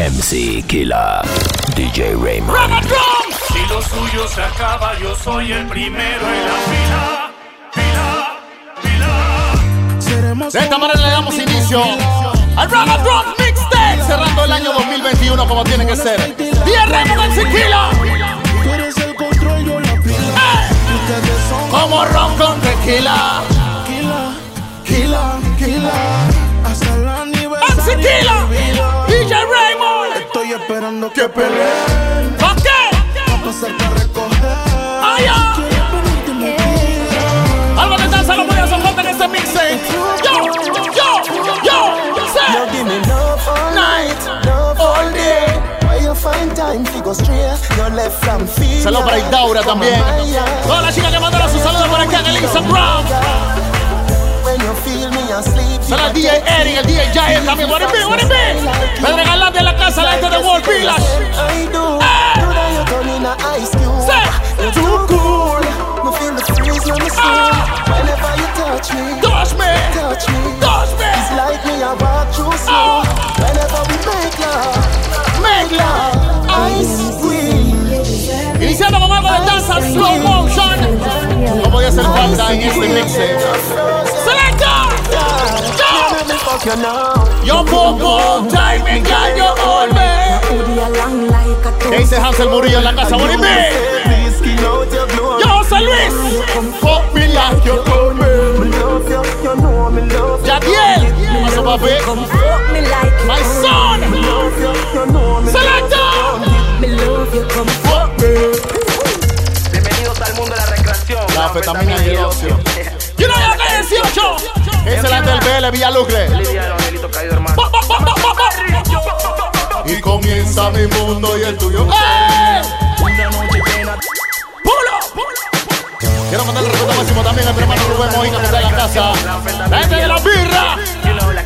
MC Killer, DJ Raymond. Si lo suyo se acaba, yo soy el primero en la fila. Fila, fila. De esta manera le damos inicio al Rama Drum Mixtape, cerrando el año 2021 como tiene que ser. 10 Raymond MC Killer. Tú eres el control, yo la son Como ron con tequila. Kila, Kila, Kila. Hasta el aniversario. MC Killer, esperando que peleen. ¿Por qué? Pa' pasarte a recoger. ¡Ay, mi vida. Algo de danza lo voy a soportar en este mixtape. Yo, yo, yo, say. Give me love all Night, love all day. Where you find time to go straight, you're left from fear. Saludos para Idaura también. Todas las chicas que mandaron sus saludos por acá en el Instagram. When you feel me asleep, Saludos al DJ Eric, el DJ Jael también. What it be, what it be. Pedro Galán de la casa, la gente de World Village. I do. Hey. You turn in a ice cube. Say. You're too cool. Me feel the freeze the skin. Ah. Whenever you touch me, Touch me, touch me. touch me. It's like me I walk through snow. Whenever we make love, Make love. ice queen. Iniciando con algo de danza slow motion. No podía ser falta en este mixtape. Fuck you now. Yo poco timing, girl, you hold me. ¿Qué dice Hansel Murillo en la casa? What your glory. Yo, José Luis. Fuck me like you told me. Me love you, know me love you. Yadiel. ¿Qué pasó, papi? My son. Know me. Bienvenidos al mundo de la recreación. La fetamina y el ocio. You know ya que 18. ¿Qué dice la del BL Villalucre? Y comienza mi mundo y el tuyo. ¡Eh! ¡Pulo! Quiero mandarle respeto máximo también a mi hermano Rubén Mojica que está en la casa. La gente de la birra.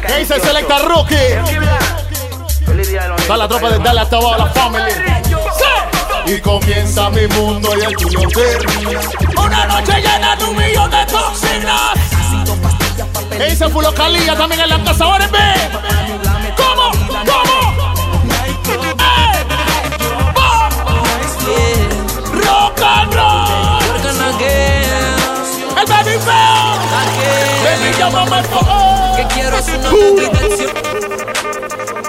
¿Qué dice Selecta Rookie? Está la tropa de Dale hasta abajo, la family. Y comienza mi mundo y el tuyo termina. Una noche llena de un millón de toxinas. ¿Qué dice Fulo Calilla también en la casa? ¡Ahora B! ¿Cómo? ¿Cómo? ¡Eh! ¡Rock and roll! ¡El baby feo! ¡Baby, llámame el favor! Que quiero es una meditación.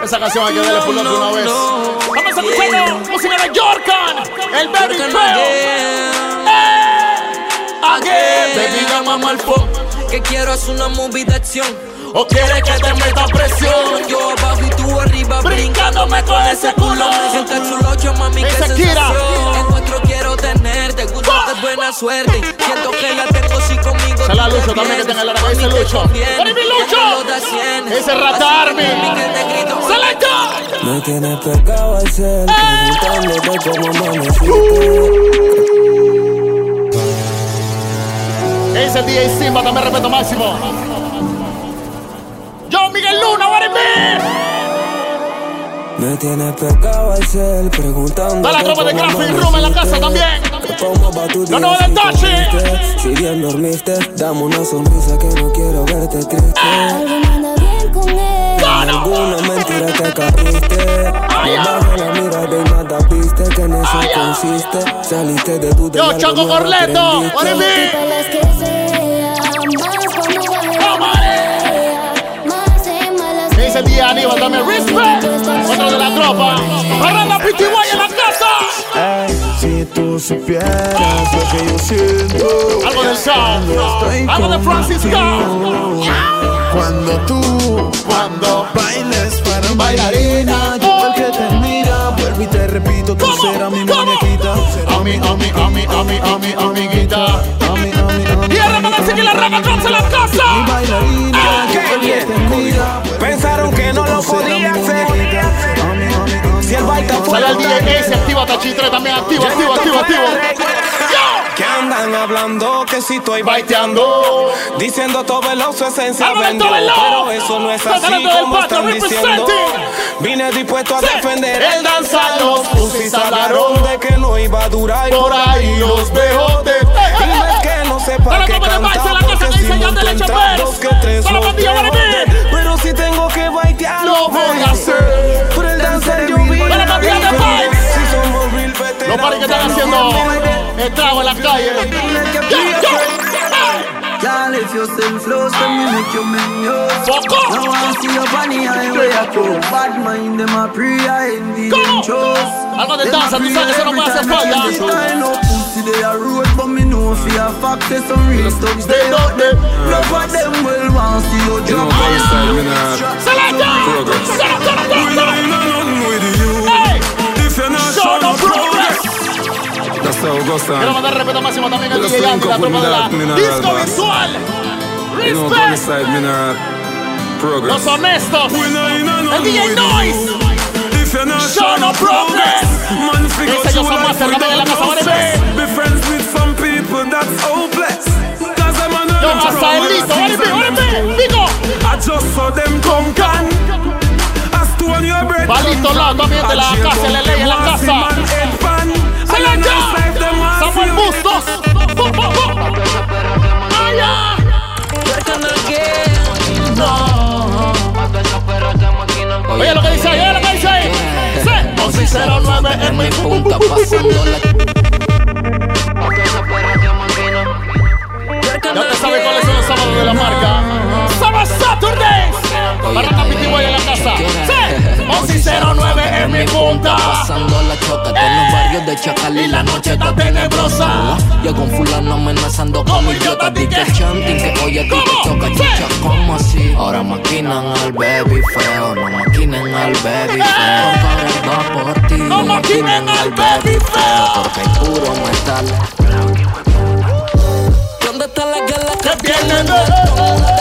Esa canción hay que darle de una vez. Vamos escuchando música de Jorkan, el baby Jorkan feo. ¡Eh! Baby, llámame al phone. Que quiero es una movie de acción. ¿O quieres que te meta presión? Yo abajo y tú arriba Brincándome con ese culo. Siente chulo, mami, que sensación. Encuentro quiero tenerte, gusto de buena suerte. Siento que la tengo si conmigo. Se la tú Lucho también que tenga la ese te Lucho. ¡Ven mi Lucho! Ese Rata Así Army. que que te grito. ¡Selecta! Me tienes pegado al cel, preguntándote cómo amaneciste. ¿Qué dice el DJ Simba? También respeto máximo. Yo, Miguel Luna, what it be? Me tienes pegado al cel, preguntándote Está la tropa de Graphic Room en la casa también. ¿Cómo va tu No, día no, si de te Tachi. Si bien dormiste, dame una sonrisa que no quiero verte triste. Alguna mentira te caíste. Ay. bajo la mirada y nada viste que en eso Ay, ay. consiste. Saliste de tu Yo, algo Chaco Corleto, what el DJ Aníbal también? Respect. Otro de la tropa. Arranda PTY en la casa. Si tú supieras lo que yo siento. Algo del sound. Algo de Francisco. Cuando tú Cuando bailes para bailarina, yo el que te mira, vuelvo y te repito, tú serás mi muñequita. A mi, a mi, a mi, a mi, a mi, amiguita. A mi, a mi, a mi. Y ahora vamos a seguir la rama en la casa. Ah, que Pensaron que no lo podía hacer. Si el baita Sale fuera el DJ Ace, activa Tachitre también, activo, activo, activo, activo andan hablando que si estoy baiteando. Diciendo todo el su esencia Pero eso no es así como están diciendo. Vine dispuesto a defender el danzar. Los pusis hablaron de que no iba a durar. Por ahí los veo de Dime que no sepa que cantar porque si encontrar dos que tres no Pero si tengo que baitear, lo voy a hacer. Por el danzar yo vine a Si somos real veteranos, no que están haciendo. El trago en la calle. Yo, yo. Girl, if you sing flows, then me make you menu. Fuck off. I want see your on the highway, I go bad mind them a pre I envy them Come on. chose. Algo de danza, tú sabes que eso no puede hacer falta. I know pussy they a road, but me know for a fact say some real thugs they out there. Love what them will want see you You know, drop. both side, me nah Selecta. Quiero mandar respeto máximo también Pero DJ Andy, la tropa de la disco visual. Respect. Los honestos. El DJ Noise. Show no progress, Ese yo soy master, también en la casa, ¿vale. Be friends with some people that's hopeless. Cause I'm on Yo, hasta el listo, ¿vale, vale. Digo. I just saw them come can. También de la casa, le ley en la casa. Selecta. Samuel Bustos. de Chacal y la noche está tenebrosa. Llegó un fulano amenazando con mi idiota. Di que chanting que oye a ti te choca chicha. ¿Cómo así? Ahora maquinan al baby feo. No maquinen al baby feo. Ahora va por ti. No maquinen al baby feo. Porque hay puro metal. ¿Dónde está la gala Que viene de-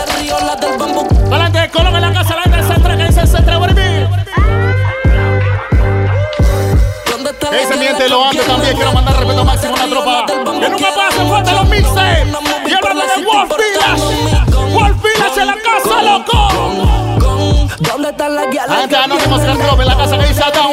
gente lo antes también. Quiero mandar respeto máximo a la tropa. Que nunca pase fuerte los mixtapes. Y hablando de Wolf Village. Wolf Village en la casa, loco. ¿Dónde está la guía? Gente anónimos en la casa que dice acá,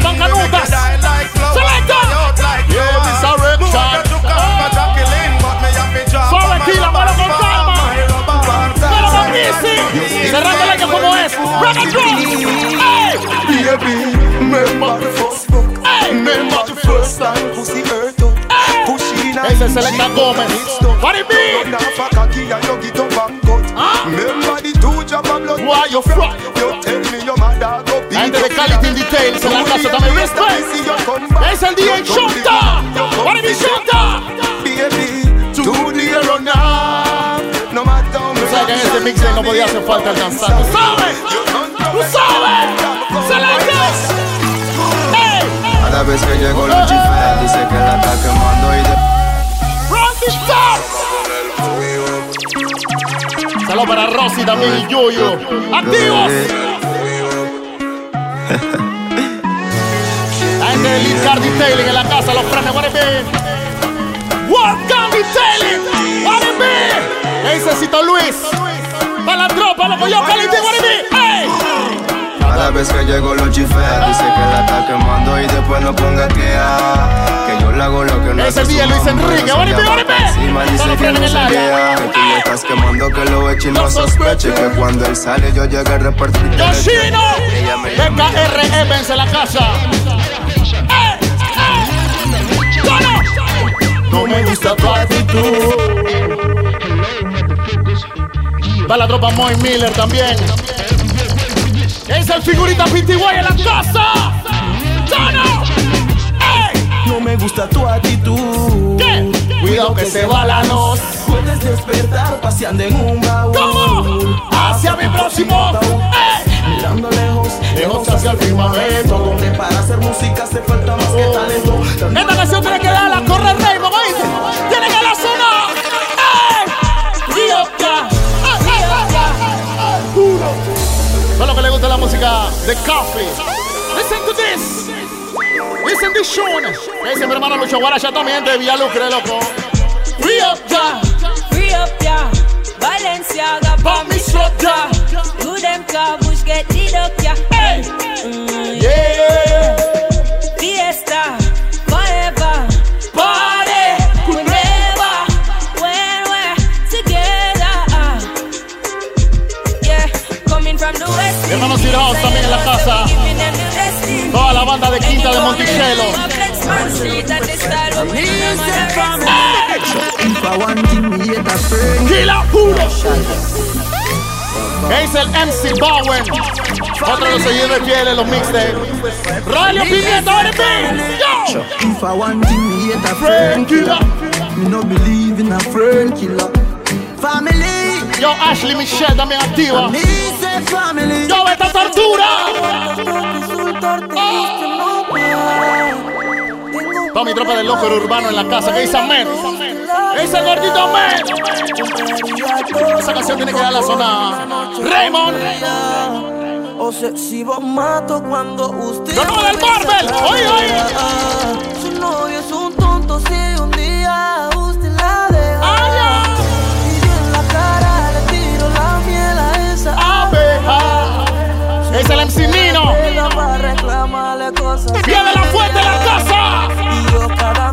casa que dice el Bancanutas. Selecta. Yeah, this a rap shot. Suave, tira, malo con calma. Pero con easy. Cerrando el año como es. Rock and roll. Hey, Baby, remember the first fuck. hey, Remember the first time pussy hurt up. Pussy in a Ese es Selecta Gómez. What it be? Now fuck a key and you get up and cut. Remember the two drop of blood. Where you from? La Details en la casa. Es el DJ Shonta. What it be Shonta? Baby, to the run up. No matter how Tú sabes que en este mix no podía hacer falta el danzar. ¿Tú sabes? ¿Tú sabes? Hey, Cada vez que llego los chifres dice que la está quemando y de. Saludos para Rosy también y Yuyo. ¡Activos! La gente de Lead Car Detailing en la casa, los frenes, what it be? Work Car Detailing, what it be? ¿Qué dice Cito Luis? Para la tropa, loco, yo, Cali, what it be? ¡Ey! Cada vez que llego los chifres dice que la está quemando y después no ponga que ah, que yo le hago lo que no Ese día Luis Enrique, se ¡Órale, llama órale! pa' encima, dice que no se vea, que tú le estás quemando que lo eche y no sospeche que cuando él sale yo llegue a repartir Yoshino, Ella me llama y BKR Evans en la casa. ¡Ey! ¡Tono! No me gusta tu actitud. Va la tropa Moy Miller también. Es el figurita Pitiguay en la casa. ¡Tono! ¡Ey! No me gusta tu actitud. ¿Qué? Cuidado que se va la noche. Puedes despertar paseando en un baúl. ¿Cómo? Hacia mi próximo. ¡Ey! Mirando lejos, Lejos hacia el firmamento. Donde para hacer música hace falta más que talento. Esta canción tiene que darla a correr Raymond, ¿oíste? Tiene que la sonar. ¡Ey! Río ya. ¡Ey, ey, ey, ey! Puro. Todo lo que le gusta la música de Coffee. Listen to this. Listen to Sean. Que dice mi hermano Lucho Guaracha también de Villalucre, loco. Río ya. Free up, yeah. Balenciaga pa me structure. Do them car bush get the up, yeah. Hey. Mm, yeah. Fiesta forever. Party whenever when we're together. Yeah, coming from the west. Mi hermano Sir House también en la casa. Toda la banda de Quinta de Monticello. If I want. Es el MC Bowen. Otro de los seguidores fieles, los mixtapes. Radio Pimienta, ahora Yo. If I want thing, me hate a friend killer. Me no believe in a friend killer. Family. Yo, Ashley Michelle también activa. Family. Yo, esta tortura. Toda mi tropa del loco urbano en la casa. ¿Qué dice Ahmed? ¿Qué dice el gordito Ahmed? Esa canción tiene que dar la zona. Raymond. O sea, si vos mato cuando usted. No del Marvel. Oye, oye. Su novio es un tonto si un día usted la deja. Y yo en la cara le tiro la miel a esa abeja. Es el MC Nino. Para reclamarle cosas. Viene la fuente de la casa. Y yo cada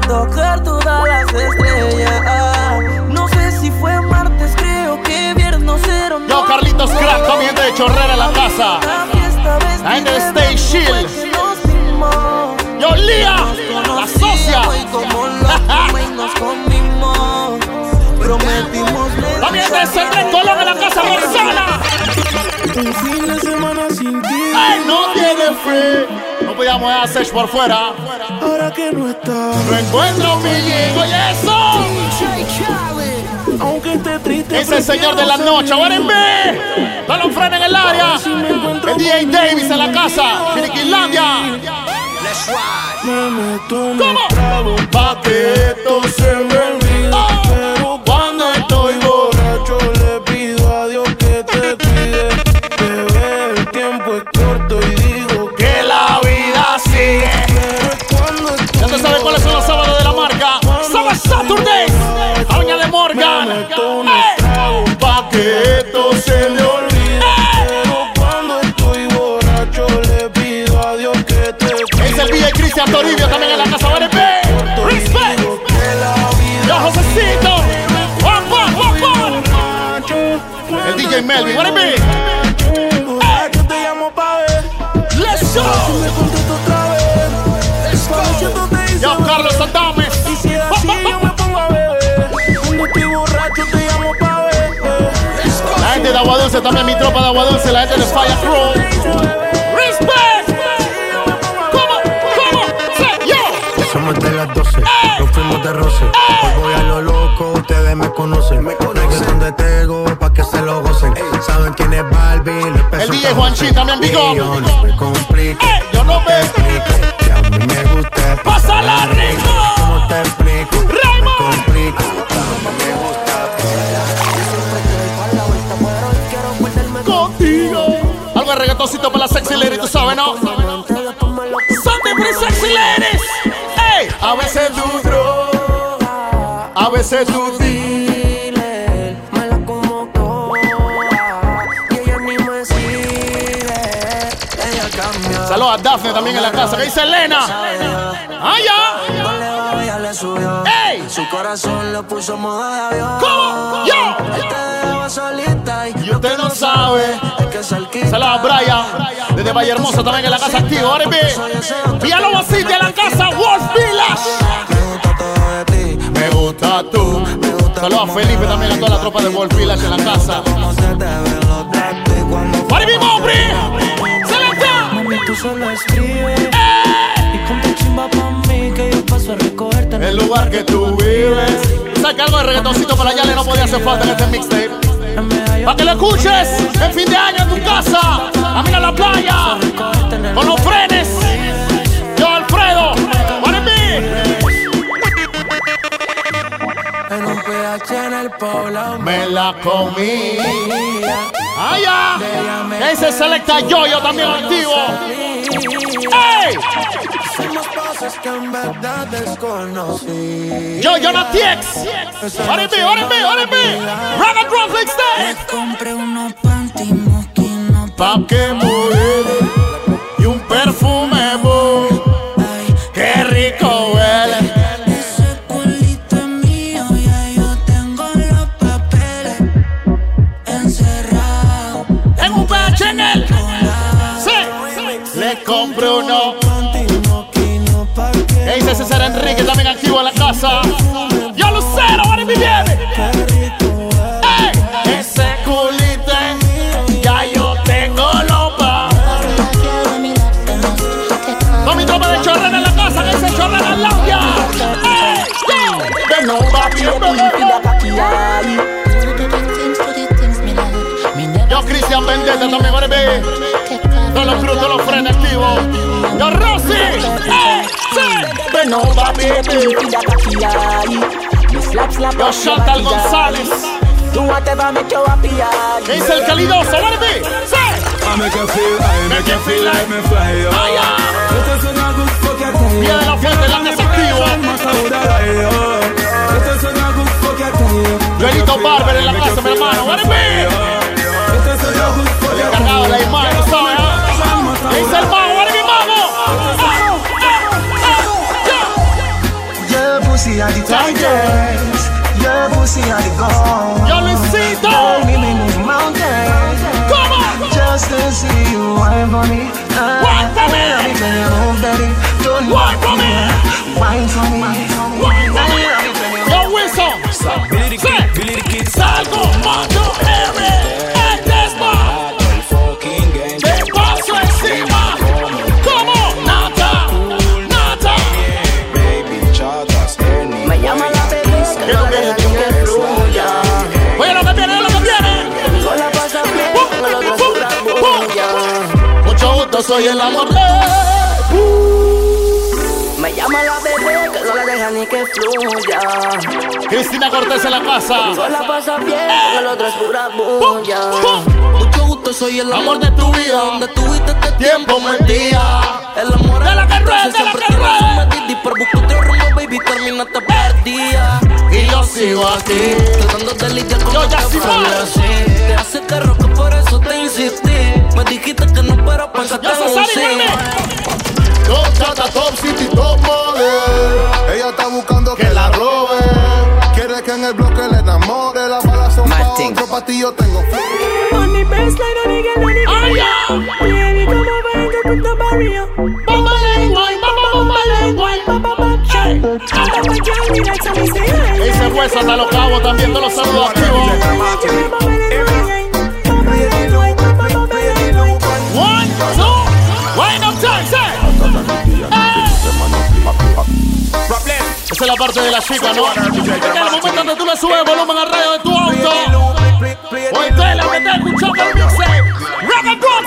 noche la hago tocar todas las estrellas. No sé si fue martes, creo que viernes era un Yo, Carlitos Crack, también de Chorrera en la casa. La gente de Stay Shield. Yo, Lía, la socia. También de Centro Colón en la casa Rosana. Un fin de semana sin ti. Ay, no tiene free. No podíamos hacer por fuera. Ahora que no estás. No encuentro y eso. Aunque esté triste. Es el señor de la noche. Ahora en B. No lo frena en el área. El DJ Davis en la casa. Me meto un ¿Cómo? pa' que esto se Melvin. En B. Yo te llamo pa' ver Let's Si go. me contesto otra vez Cuando siento te hice Yo, Carlos Sandames. Y si es así yo me pongo a beber Cuando estoy borracho te llamo pa' ver La gente de Agua Dulce, también mi tropa de Agua Dulce, la gente de Fire Crew. Somos de las 12, nos fuimos de roce. Hoy voy a lo loco, ustedes me conocen. Reggaeton de Tego, pa' que se lo gocen. Saben quién es Barbie, le peso El DJ Juanchi también, big up. Y yo no me complique, Ey, yo no me. explique. Que a mí me gusta Pásala rico. ¿Cómo te explico? No me Raymond. complico. Me gusta Contigo. Algo de reggaetoncito para la sexy lady, tú sabes, ¿no? For the sexy ladies. Ey, a veces tú droga, a veces tú dealer. Me la como toda Y ella ni me sigue Ella cambia Saludos a Daphne también en la casa. ¿Qué dice Elena? Ya. No le subió Ey. Su corazón lo puso modo de avión ¿Cómo? Yo. Él te dejó solita y Y usted no sabe. Es que cerquita Saludos a Brian. Desde Valle Hermoso también en la casa activo. Ahora ve. Villalobos City en la casa Wolf Village. Me gusta tú. Saludos a Felipe también a toda la tropa de Wolf Village en la casa. Y ¡Para mi hombre! ¡Selecta! Mami, tú solo escribes Y ponte chimba pa' mí que yo paso a recogerte El lugar que tú vives. ¿Sabes que algo de reggaetoncito para allá le no podía hacer falta en este mixtape? Para que lo escuches en fin de año en tu casa. A mí a la playa. Con los frenes. Yo, Alfredo. Para mí. En un PH en el poblado Me la comí. Ah, ya. Ese selecta yo, yo también activo. ¡Ey! Cosas que en verdad desconocí. Yo, Jonathan X. Ahora en mí, ahora en mí, ahora en mí. Rock and roll big stage. Compré unos panty mosquinos Pa' que mueve. Y un perfume. César Enrique? También activo en la casa. Yo Lucero, ahora mi viene. Ese culito es- ya yo tengo lo pa. Con mi tropa de chorrera en la casa, que dice chorrera en la. De no va Yo Cristian Vendetta también, no va Yo Chantal González. ¿Qué dice el calidoso? Ahora ve. Sí. I make you feel high, make you feel like me fly up. Ay, de la fuente, la Joelito Barber en la casa, mi hermano. Pussy are the tigers. Your pussy are the gold. Yo Luisito. Girl, me may move mountains. Come on. Just to see you wine for me. Ah, Wine for me. Let me tell you, oh, baby, don't Wine for me. Wine for me. Wine for me. Yo Wilson. Sí. Salgo, mato, R. Soy el amor de. Me llama la bebé, que no la deja ni que fluya. Cristina Cortés en la casa. No la pasa bien, el otro es pura bulla. Mucho gusto, soy el Amor de tu vida. Donde tuviste este Tiempo mentía. El amor De la que rueda, de la siempre que rueda. por buscar otro rumbo, baby, terminaste perdida Y yo sigo aquí. Tratando de lidiar con Yo ya voy. así Te hace carro que por eso te insistí Me dijiste que no, pero pensaste en un sí Top chata, top city, top model. Ella está buscando que la robe. Quiere que en el bloque le enamore. Las balas son pa' otro, pa' ti yo tengo flow. On the baseline, on the Ay, video. ya. Baby, come over and get Ese hueso hasta los cabos también, todos los saludos activos. One, two, wind up time, say. Esa es la parte de la chica, ¿no? Es el momento donde tú le subes volumen al radio de tu auto. O entonces la metes escuchando el mixtape. Rock and roll,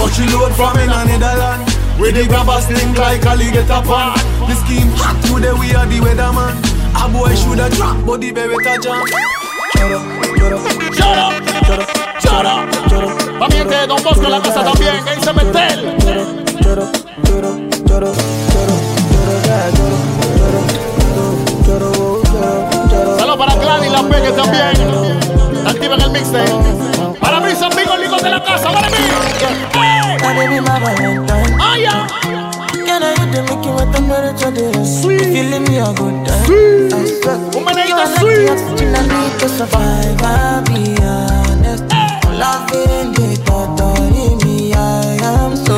But she load from in a Netherland With the grabbers sling like a alligator pan The scheme hot today we are the weatherman A boy shoulda drop but the beretta jam Choro, choro, Choro, choro, choro. choro Pa' mi gente de Don Bosco en la casa también. ¿Qué dice Metel? Choro, choro, choro, choro, choro, choro, yeah, choro, choro, choro, choro, choro, choro Saludos para Gladys La Peque también. Activa en el mixtape. Para mis amigos licos de la casa, para mí. Ah, this? Sweet. I. Un sweet. Loving the thought of me, am so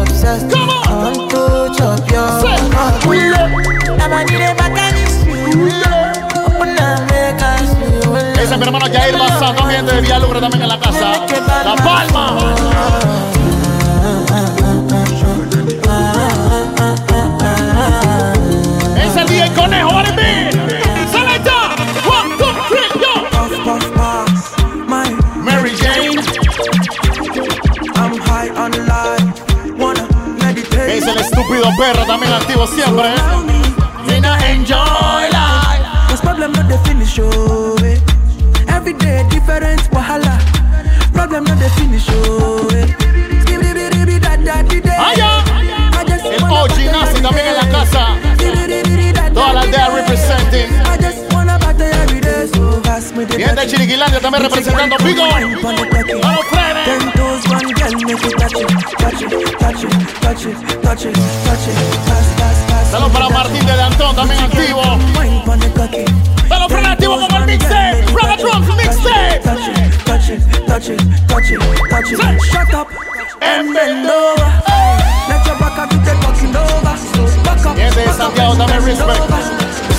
obsessed. Come on. I want to chop your heart. Open up, make us feel Ese es mi hermano Jair también en la casa. La palma. Es el día del conejo, ¡Aremí! ¡Selecta! ¡One, two, three, yo! Mary Jane. I'm high on. Wanna meditate. Es el estúpido perro también activo siempre. Enjoy life. Cause problem not the finish, oh. Allá. El OG nace también en la casa. Toda la aldea representing. Bien de Chiriquilandia también representando Pico. Vamos. Saludos para Martín de Antón también activo. Touch it, touch it, touch it. Shut up and bend over. Let your back up to the fucking over. Back up. Bien de Santiago también respect.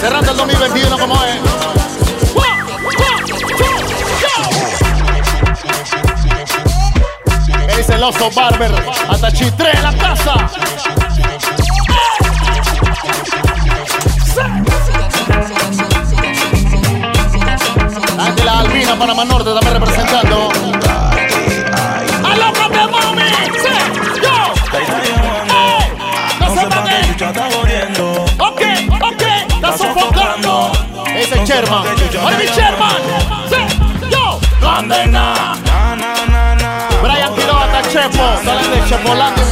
Cerrando el 2021 como es. Es el oso barber. Hasta Chitré en la casa. Ángela Albina, Panamá Norte, también representando. ¡Oye, mi Sherman! ¡Yo! ¡Condena! Brian Quiroga, hasta Chepo. Salen de Chepolandia.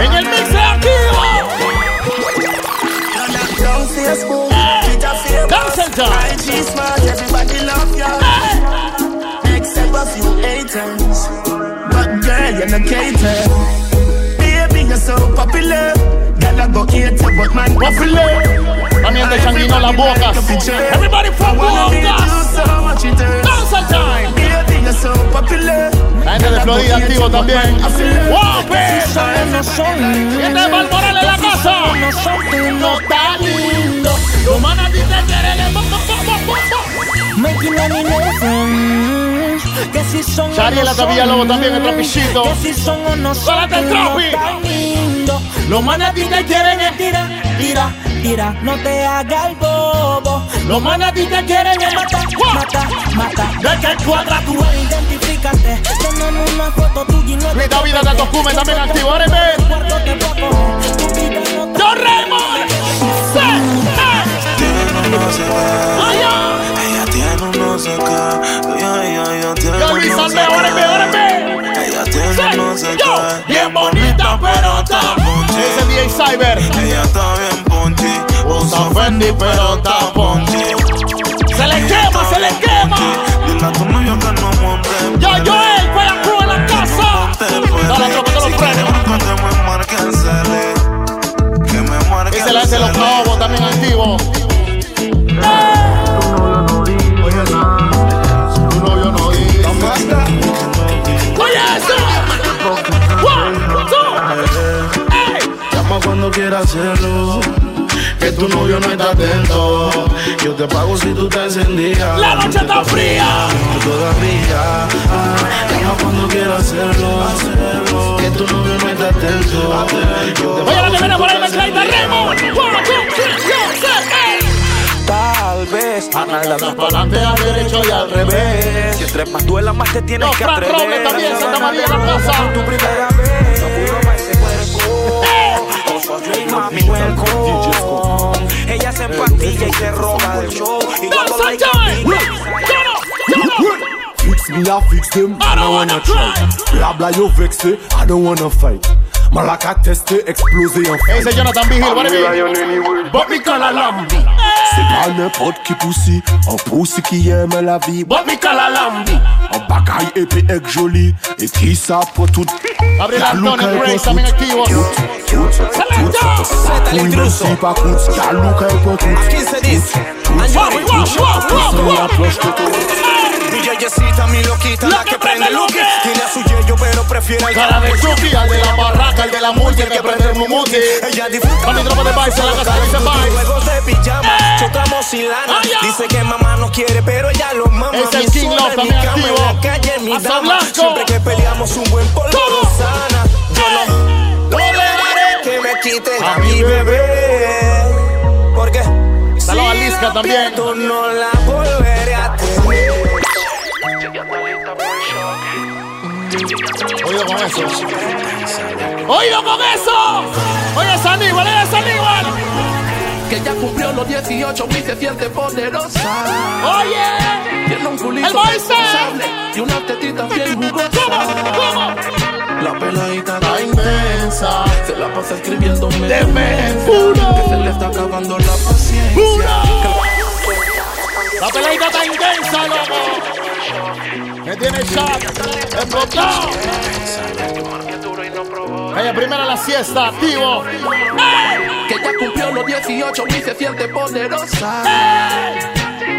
En el mix activo. Dance and. Everybody love ya. Except a few haters. But girl, you're not cater. Baby, you're so popular. Girl, I go hate you, but man, popular. También de Changuino las bocas. Everybody from Bocas. Dance and time. La gente de Florida activo también. ¡Guape! Gente de en la casa. No está lindo. Making any. Que si son Chariela Lobo también, el. Que si son o no son. Sólate el tropi. Los manes a ti te quieren es tira, tira, tira. No te hagas el bobo. Los manes a ti te quieren es Mata, mata, mata. De que cuadra tu Identifícate. Tenemos una foto tuya y no Mi David de Tocumen también no ¡Yo Raymond! Ella tiene un no sé qué. Yo Luis Alme, óreme, óreme. Ella tiene un no sé Yo, qué. bien bonita, pero está Ese DJ Cyber. Ella está bien ponchi. Usa Fendi, pero está ponchi. Se le quema, se le quema. Dile a tu novio que no monte. Yo, Joel, fue la cruz en la casa. Dale, te frenos. Que me cele. Que me marque Ese la hace los cabos también activo. Quieras hacerlo. Que tu novio no está atento. Yo te pago si tú te encendías. La noche está fría. Todavía. Ah, Llama cuando quieras hacerlo. hacerlo. Que tu novio no está atento. Yo te Oye, la pago que si viene tú por ahí te me trae Raymond. One, two, three. Tal vez Analizando para adelante, al derecho y al revés. Si entre más duela, más te tienes No, que atrever. Robles también, Santa María la casa. Tu primera vez, Con su azul, mami, welcome. Ella se empastilla y se roba del show. Y cuando Dance la time. Turn up, turn up. Fix me, I fix them. I don't wanna try. Bla bla, you vex it. I don't wanna fight. Malaka testé, explosé en fight. Ese Jonathan Vigil, what it be? Bob me call a lambi. C'est pas n'importe qui poussi, un poussi qui aime la vie. Bob me call a lambi. Un bagaille épais et joli, et qui ça pour tout. Gabriel Antonio Grace también activo. Oui, si pas coûte, y'a Luca et pour tout. Wow, wow, wow, wow, wow. Mi yeyecita, mi loquita, la que prende luque. Tiene a su yello, pero prefiere el Cara de Chucky, al de la barraca, el de la multi, el que prende el mumuti. Ella disfruta Con mi tropa de en la casa, dice Vice. Juegos de pijama, chocamos y lana. Ah. Dice que mamá no quiere, pero ella lo mama. Es el Mi King Love mi cama, activo. En la calle, mi dama. Blanco. Siempre que peleamos un buen polvo sana. Yo no, no dejaré que me quite a mi bebé. Porque si la también. pierdo, no la volveré a tener. Oído con eso. Oído con eso. Oye, es Aníbal, oye, es Aníbal. Que ya cumplió los 18 y se siente poderosa. Oye. Tiene un culito El responsable y una tetita bien jugosa. ¿Cómo? La peladita Está inmensa. se la pasa escribiéndome Demencia. Que se le está acabando la paciencia. La peladita está intensa, loco. Me tiene shot. Explotado. Vaya, primero la siesta, activo. Que ya cumplió los 18 y se siente poderosa.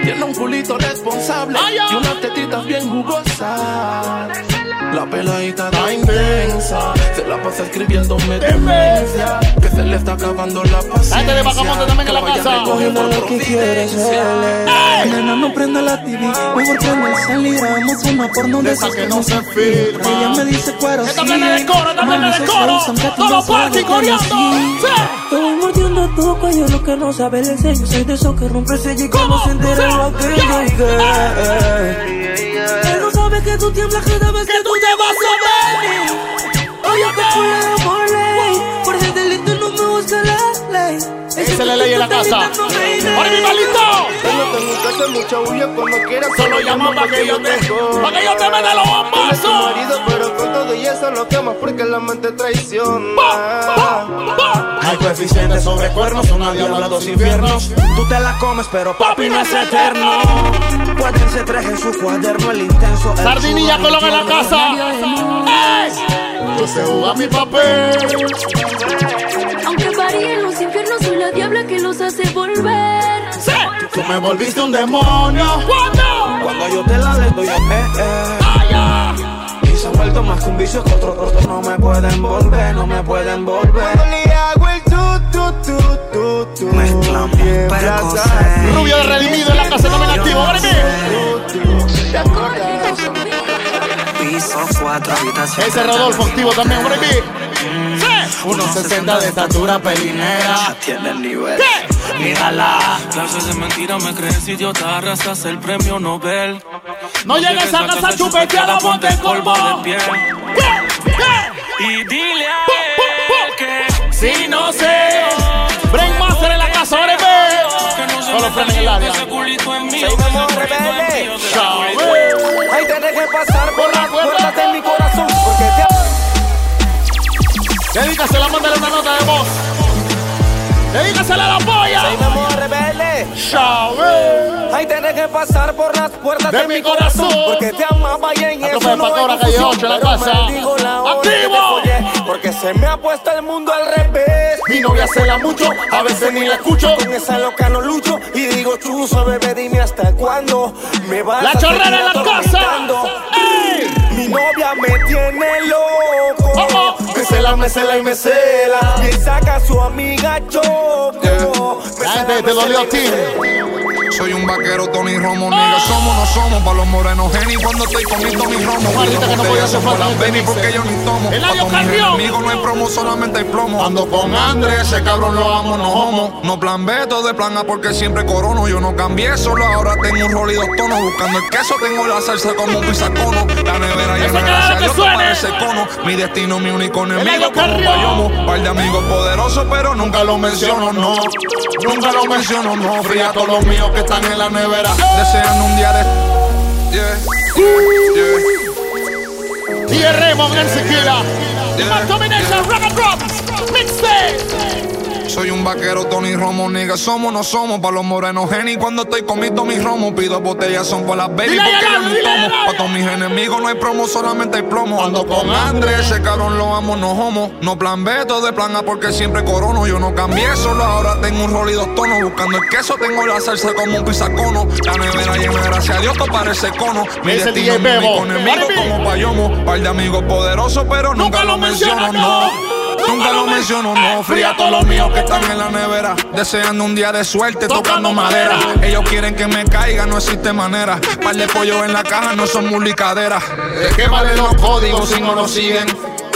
Tiene un culito responsable y unas tetitas bien jugosas. La peladita está intensa, se la pasa escribiéndome demencia. Que se le está acabando la paciencia. Gente de Bajamonte también en la Que vaya casa. recogiendo lo que quieres no prenda la TV, mejor prende salir Vamos una porno de Esa esas que no se filma. Ella me dice cuero Esta plena de coro, esta plena de coro. que no los party coreando. voy mordiendo tu cuello, lo que no sabe el sello Soy de esos que rompe sello y que no se entera lo que que tú tiemblas cada vez que tú te vas a ver Oye, te culeo por ley Por ese delito no me gusta la ley Esa es la ley en la casa. ¡Ahora mi malito! No tengo que hacer mucha bulla cuando quieras. Solo llama pa' que yo te- pa' que yo te meta los bombazos. Eso lo quemas porque la mente traiciona. Hay coeficientes sobre cuernos, una diabla, dos infiernos. Tú te la comes, pero papi no es eterno. Pueden ser tres en su cuaderno, el intenso. el Sardinilla Colón en la casa. Yo sé jugar mi papel. Aunque varíen los infiernos, soy la diabla que los hace volver. Sí. Tú me volviste un demonio. ¿Cuándo? Cuando yo te la lento, yo eh, eh. Vuelto más que un vicio que otro corto. No me pueden volver, no me pueden volver. Cuando le hago el tu, tu, tu, tu, tu. Mezclamos tiemblas así. Rubio de redimido en la casa también activo. ¡Órale! ¿Te acuerdas? Piso 4, habitación. Ese Rodolfo activo también. ¡Órale! Sí. 1.60 de estatura pelinera. Tiene el nivel. ¿Qué? Mírala. Clases de mentira me crees idiota, arrastras el premio Nobel. No llegues a casa chupeteada, ponte el polvo. Y dile a pu, él que Si no sé. Brainmaster en la casa. ¡Órale! que no se Solo en el área. ese culito es mío. Seguimos que culito es rebelde. mío, Dedícasela, mándale una nota de voz. Dedícasela a la polla. Seguimos rebelde. Chao. Ay, te dejé pasar por las puertas De de, mi mi corazón. corazón. Porque te amaba y en La eso no Paco, hay calle la casa. la que ¡Activo! Porque se me ha puesto el mundo al revés. Mi novia se la mucho, a veces ni la escucho. Con esa loca no lucho y digo chuzo, bebé, dime hasta cuándo me vas La a seguir chorrera en la casa. Mi novia me tiene loco. Oh, oh. Me cela, me cela y me cela. Me saca su amiga Choco. Me gente me te dolió a ti. Soy un vaquero, Tony Romo, nigga. Somos, no somos, pa' los morenos, Jenny. Cuando estoy comiendo mi romo, Juanita, que no podía hacer falta las Felices. porque yo ni tomo. Mis Carrión. enemigos no hay promo, solamente hay plomo. Ando con Andrés, ese cabrón lo amo, no homo. No plan B, todo de plan A porque siempre corono. Yo no cambié, solo ahora tengo un rol y dos tonos. Buscando el queso, tengo la salsa como un pisacono. La nevera llena, gracias a Dios, parece cono. Mi destino, mi único enemigo, como un payomo. Par de amigos poderosos, pero nunca lo menciono, no. Nunca lo menciono, no. Fría a todos los míos que están en la nevera. Deseando un día de. Yeah, yeah. Raymond. Yeah. Domination, Rock and. Mixtape. Soy un vaquero, Tony Romo, nigga. Somos, no somos, pa' los morenos, Jenny. Cuando estoy comiendo mis romos, pido botellas, son por las baby, porque yo. Pa' todos mis enemigos no hay promo, solamente hay plomo. Ando con Andrés, ese cabrón lo amo, no homo. No plan B, todo de plan A, porque siempre corono. Yo no cambié, solo ahora tengo un rol y dos tonos. Buscando el queso, tengo la salsa como un pisacono. La nevera llena, gracias a Dios, todo parece cono. Mi Ese destino, DJ mi enemigo, como payomo. Par de amigos poderosos, pero nunca, lo menciono, no. Nunca lo menciono, no. Fría a todos los míos que están en la nevera. Deseando un día de suerte, tocando madera. Ellos quieren que me caiga, no existe manera. Par de pollos en la caja, no son mulicaderas. ¿De qué valen los códigos si no los siguen?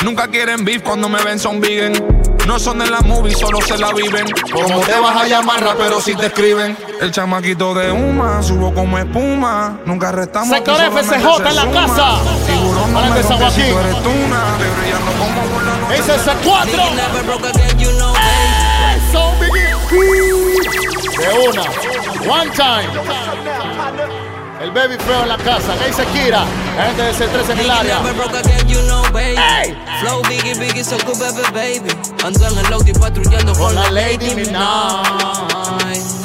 Nunca quieren beef cuando me ven son vegan. No son de la movie, solo se la viven. ¿Cómo te vas a llamar rapero si te escriben? El chamaquito de Uma, subo como espuma. Nunca restamos. Sector FCJ se en la casa. Tiburón no me de si Joaquín. tú eres tuna. Estoy brillando como noche. Ese es el 4. Eso. De una. One time. El baby feo en la casa. ¿Qué dice Kira? La gente de C3 en el área. Ey. Flow biggie biggie so good baby baby Ando en el Audi patrullando con la Lady Midnight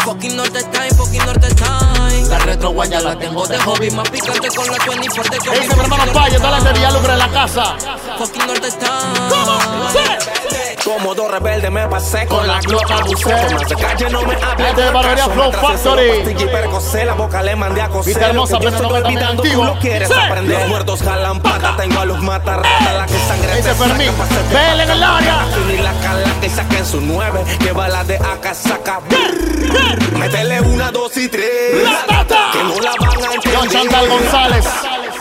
Fucking Norte Time, fucking Norte Time La retro guaya la tengo de hobby Más picante con la 24 de ¿Qué dice mi hermano Payo? Toda la serie en la casa. Fucking Norte Time Como dos rebeldes me pasé con la Glock abusé. Con más de calle no me hables. Gente de Barbería Flow Factory. Y percocé, la boca le mandé a coser. Vista hermosa, pero no estoy me olvidando, tú lo quieres Sí. aprender. Los muertos jalan pata, tengo a los matarratas, la que sangre saca, Fermín, vele en el área. Ni la cala que saquen su nueve, que balas de acá saca. Métele una, dos y tres. Que no la van a entender. John Chantal González.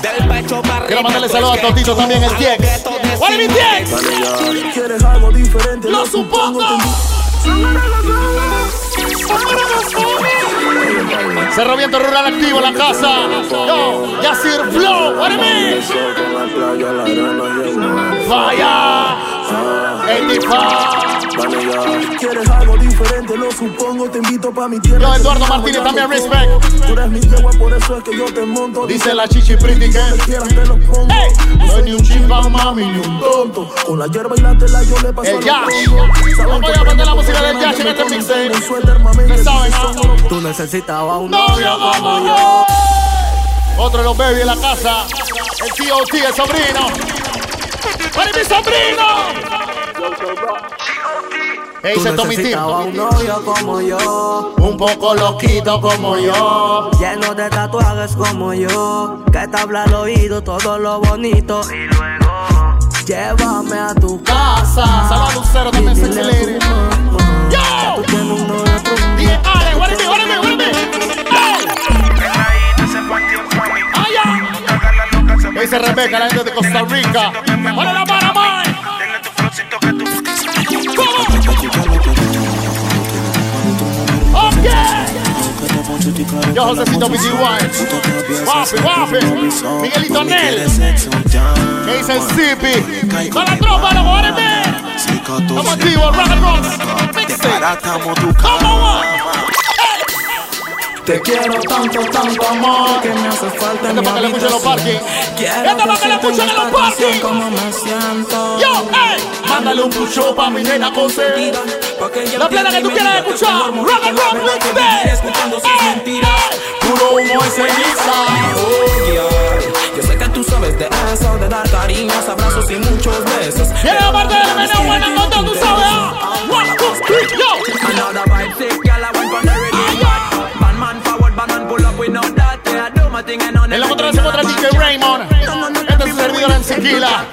Del pecho para Quiero mandarle el saludos a Totito también, el Tiex. a lo que todo ¿Cuál es mi Tiex? ¿Quieres algo diferente? Lo supongo. Cerro Viento Rural activo en la casa. Yo, Yacir Flow, what do you mean? Fire. 85. ¿Quieres algo diferente? Lo supongo, te invito pa' mi tierra. Yo, Eduardo Martínez, también respect. Tú eres mi yegua, por eso es que yo te monto. Dice la chichi pretty que. Quieras te lo pongo. No soy ni un mami, ni un tonto. Con la hierba y la tela yo le paso El los Yash. que a poner la música del Yash en este mixtape. ponen suéter, mami, ¿Qué que saben, Tú necesitabas un Novio como yo. Otro de los baby en la casa. El tío T, el sobrino. ¡Para mi sobrino! ¿Qué Tú dice Tommy un novio como yo. Un poco loquito como yo. Lleno de tatuajes como yo. Que te habla al oído todo lo bonito. Y luego, llévame a tu Casa. Saludos a Lucero también, sexy lady. Yo! Dije, Ale? Ay, ay. ¿Qué dice Rebeca, la gente de Costa Rica? ¡Para la! Yo, Josecito BGY. Guapi, guapi. Miguelito Nel. ¿Qué dice el Zippy? Para la tropa, los it be? Estamos activos, rock and roll. Mixtape. Come on. Te quiero tanto, tanto amor que me hace falta en mi para que le los parking. Quiero Este para que le escuchen en los parking. como me siento. Yo, ey. Mándale un pucho pa' mi nena consentida. La plena que tú quieras escuchar. Rock and roll. Escuchando sus mentiras. Puro humo es ceniza. Yo sé que tú sabes de eso, de dar cariños, abrazos y muchos besos. Viene la parte de la nena buena tú sabes. ah. One, two, three, yo. Another vibe sick, girl, I want from the rhythm bad. Bad man forward, bad man pull up, we know that. Yeah, I do my thing and on En la controla se encuentra DJ Raymond. Este es servidor en Sequila.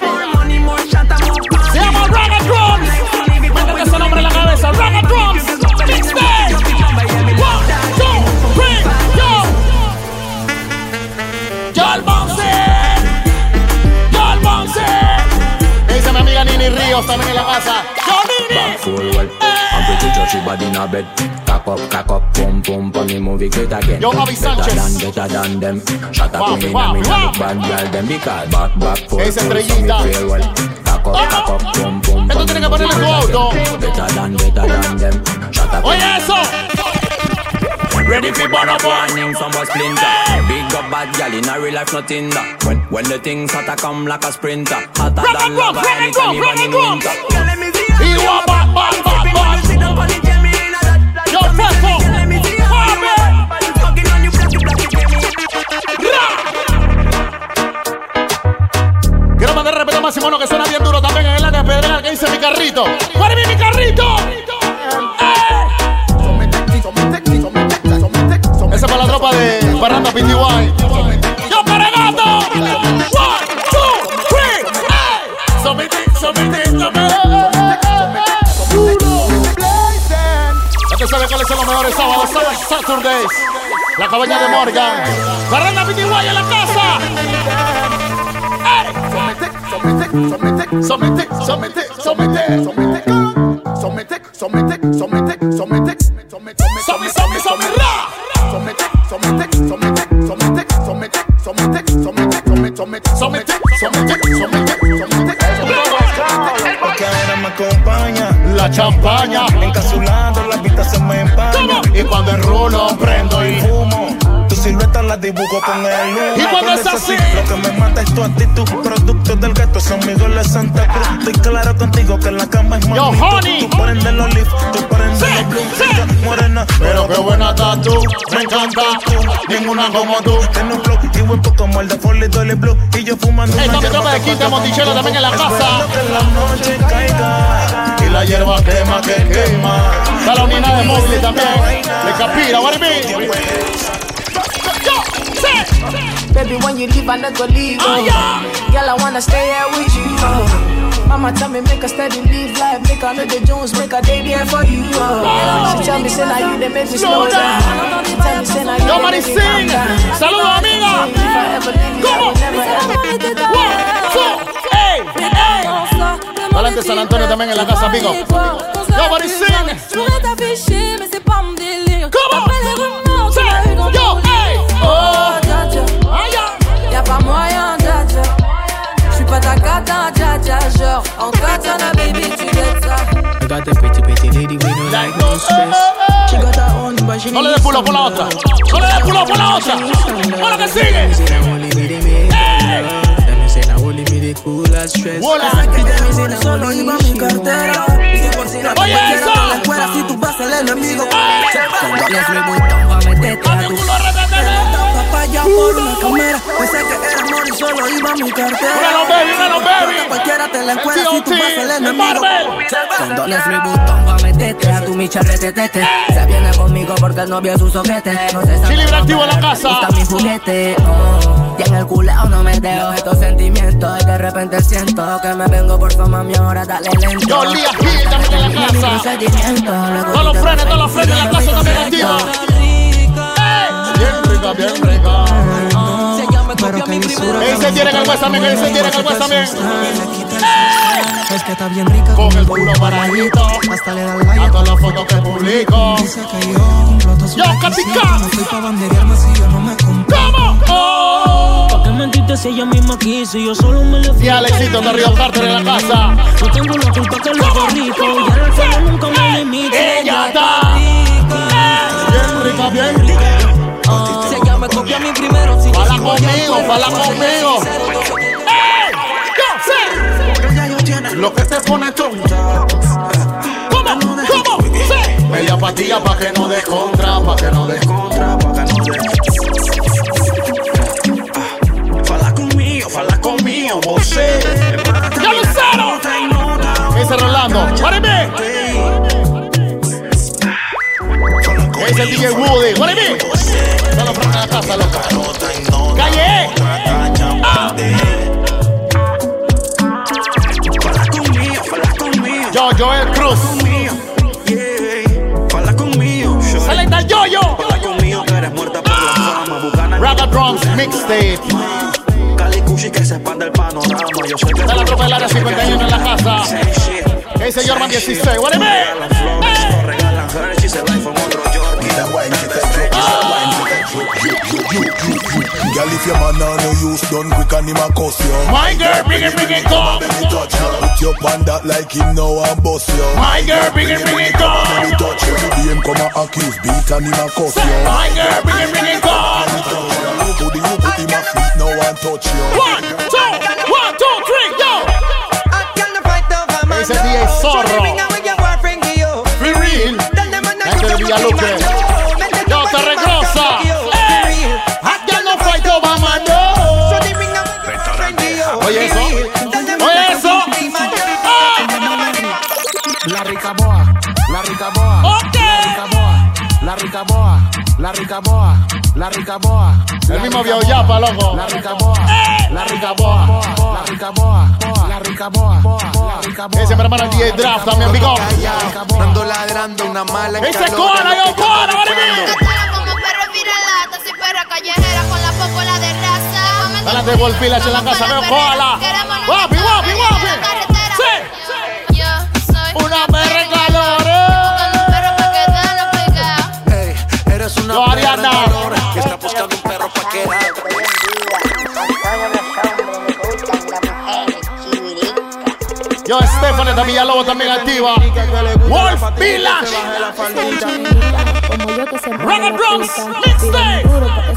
También en la casa. Forward. I'm pretty sure she body in a bed. Cock up, cock up, pum pum, pon the movie great again. Yo, better than, better than them. Shut up, me, me, me, bad girl them because back, back, forward, so me feel well. Cock up, cock up, pum pum, Esto pon tiene the movie great again. Better than, better than them. Shut up. Oye eso. Ready for burn up from a splinter. Big up bad gal in a real life nothing that. When when the things hotter come like a sprinter. Hotter Rock than lava anytime even in winter. He want bad, bad, bad, bad. Yo. Quiero mandar respeto a Máximo que suena bien duro también en el área pedregal que dice mi carrito. ¡Para mí mi carrito! ¡Eh! Tropa de Barranda PTY. ¡Yo Peregato! One, two, three, ¡eh! Somete, somete, somete. Ya te sabes cuáles son los mejores sábados, sábados, Saturdays. La cabaña de Morgan. Barranda PTY en la casa. ¡Eh! Somete, somete, somete, somete, somete. somete, somete, somete, somete, somete, somete, somete, Porque ahora me acompaña La champaña. Encasulando, la vista se me empaña. Y cuando enrulo, prendo y fumo. La dibujo con el. Y cuando es así. Lo que me mata es tu actitud. Producto del gato, son Miguel de Santa Cruz. Estoy claro contigo que en la cama es más. Yo, honey. Tú prendes los leaf, tú prendes los blue. Chica morena, Pero qué buena estás tú, me encanta. Ninguna como tú. Tiene un flow y huepo como el de Foley Dolly Blue. Y yo fumando Ey, una hierba toma de Monticello también en la casa. Que la noche caiga. Y la hierba quema, que quema. Está la unidad de móvil también. Le capira, what it mean? Baby, when you leave, I never leave. Oh. Girl, I wanna stay here with you. Oh. Mama tell me make a steady live life, make a know the Jones, make a day there for you. Oh. She oh. tell me say now you they make me slow down. She tell me say now you Yo, make me calm sing. down. Saludos, amiga. If I ever leave you, I ¿Cómo? will never ever. One, two, ey, ey. Valente San Antonio también en la casa, amigo. Yo, Mari, sing. Je pourrais t'afficher, mais c'est pas mon délire. Comment? Après genre En katana baby tu get ça I got a pretty pretty lady we don't like no stress. She got her own but she needs Olha pulou. Solo iba mi cartera. La escuela si le flipo por la cámara. Pensé que era amor y solo Cualquiera te la encuentra si tú vas el enemigo. Condones Louis Vuitton pa' meterte a tu micha retetete Se viene conmigo porque el novio es un soquete No se sabe Chile activo en la casa. gusta mi juguete oh. Y en el culeo no me dejo estos sentimientos Y de repente siento que me vengo por fama mi ahora dale lento Yo, Lía Gil también en la casa. Todos los frenes, todos los frenes en la casa también activa. Bien rica, bien rica. Ese tiene el hueso también, ese tiene el hueso también. Es que está bien rica Con el culo paradito. Hasta le da like A todas las fotos que publico. Dice que yo cumplo todo su Yo, requisito. Katica. No estoy pa' banderearme si yo no me compro ¿Cómo? Oh. ¿Pa' qué mentiste si ella misma quiso? Y yo solo me le fui. Y Alexito de Río Carter en la casa. No tengo la culpa que lo hago rico. Y al nunca me limito. Ella está. Bien rica, bien rica. Si ella me copia mi primero, si Fala conmigo, fala conmigo. Lo que te pone tonta. ¿Cómo? ¿Cómo? Sí. Media patilla pa' que no des contra, pa' que no des contra, pa' que no des. Fala conmigo, fala conmigo, você. ¡Ya lo usaron! Ese Rolando. ¡Páreme! Ese es DJ Woody. ¡Páreme! Solo para la casa, loca. ¡Calle! Ah. Yo, Joel Cruz. Yeah. Fala conmigo, yo. ¡Sale el yo-yo! Fala conmigo que eres muerta por la fama. Bucana Raga Drums Mixtape. Cali Cushi que se expande el panorama. Yo que De la tropa del área 51 en la casa. Ese Jorman 16. ¡Páreme! Nos regalan Yorkie. Girl, if your man on no use done quick and him a cuss you. My girl, bring it, bring it, come. Let me touch you. Put your pan that like him now and bust you. My girl, bring it, bring it, come. Let me touch you. The him come a accuse beat and him a cuss you. My girl, bring it, bring it, come. Put the you put him a feet now and touch you. One, two, one, two, three, yo. Ese es DJ Zorro. Be real. Gente de Villaluque. Yo, la rica boa, la rica boa, la rica boa, la rica boa. El mismo viejo Yapa, loco. La rica boa, la rica boa, la rica boa, la rica boa, la rica boa. Ese es mi hermano DJ Draft, también, amigo. Ando ladrando una mala Ese es Koala, yo, vale, Como perro viralata, soy perra callejera con la popola de raza. Adelante, Wolf Village en la casa, veo Koala. Guapi, guapi, guapi. Sí. Yo soy Una perra en calor. Una Yo, perra Ariana. de valores que está buscando un perro pa' quedar. Yo, Stephanie de Villalobos también activa. Wolf Village. Rock and Drums. Mixtape.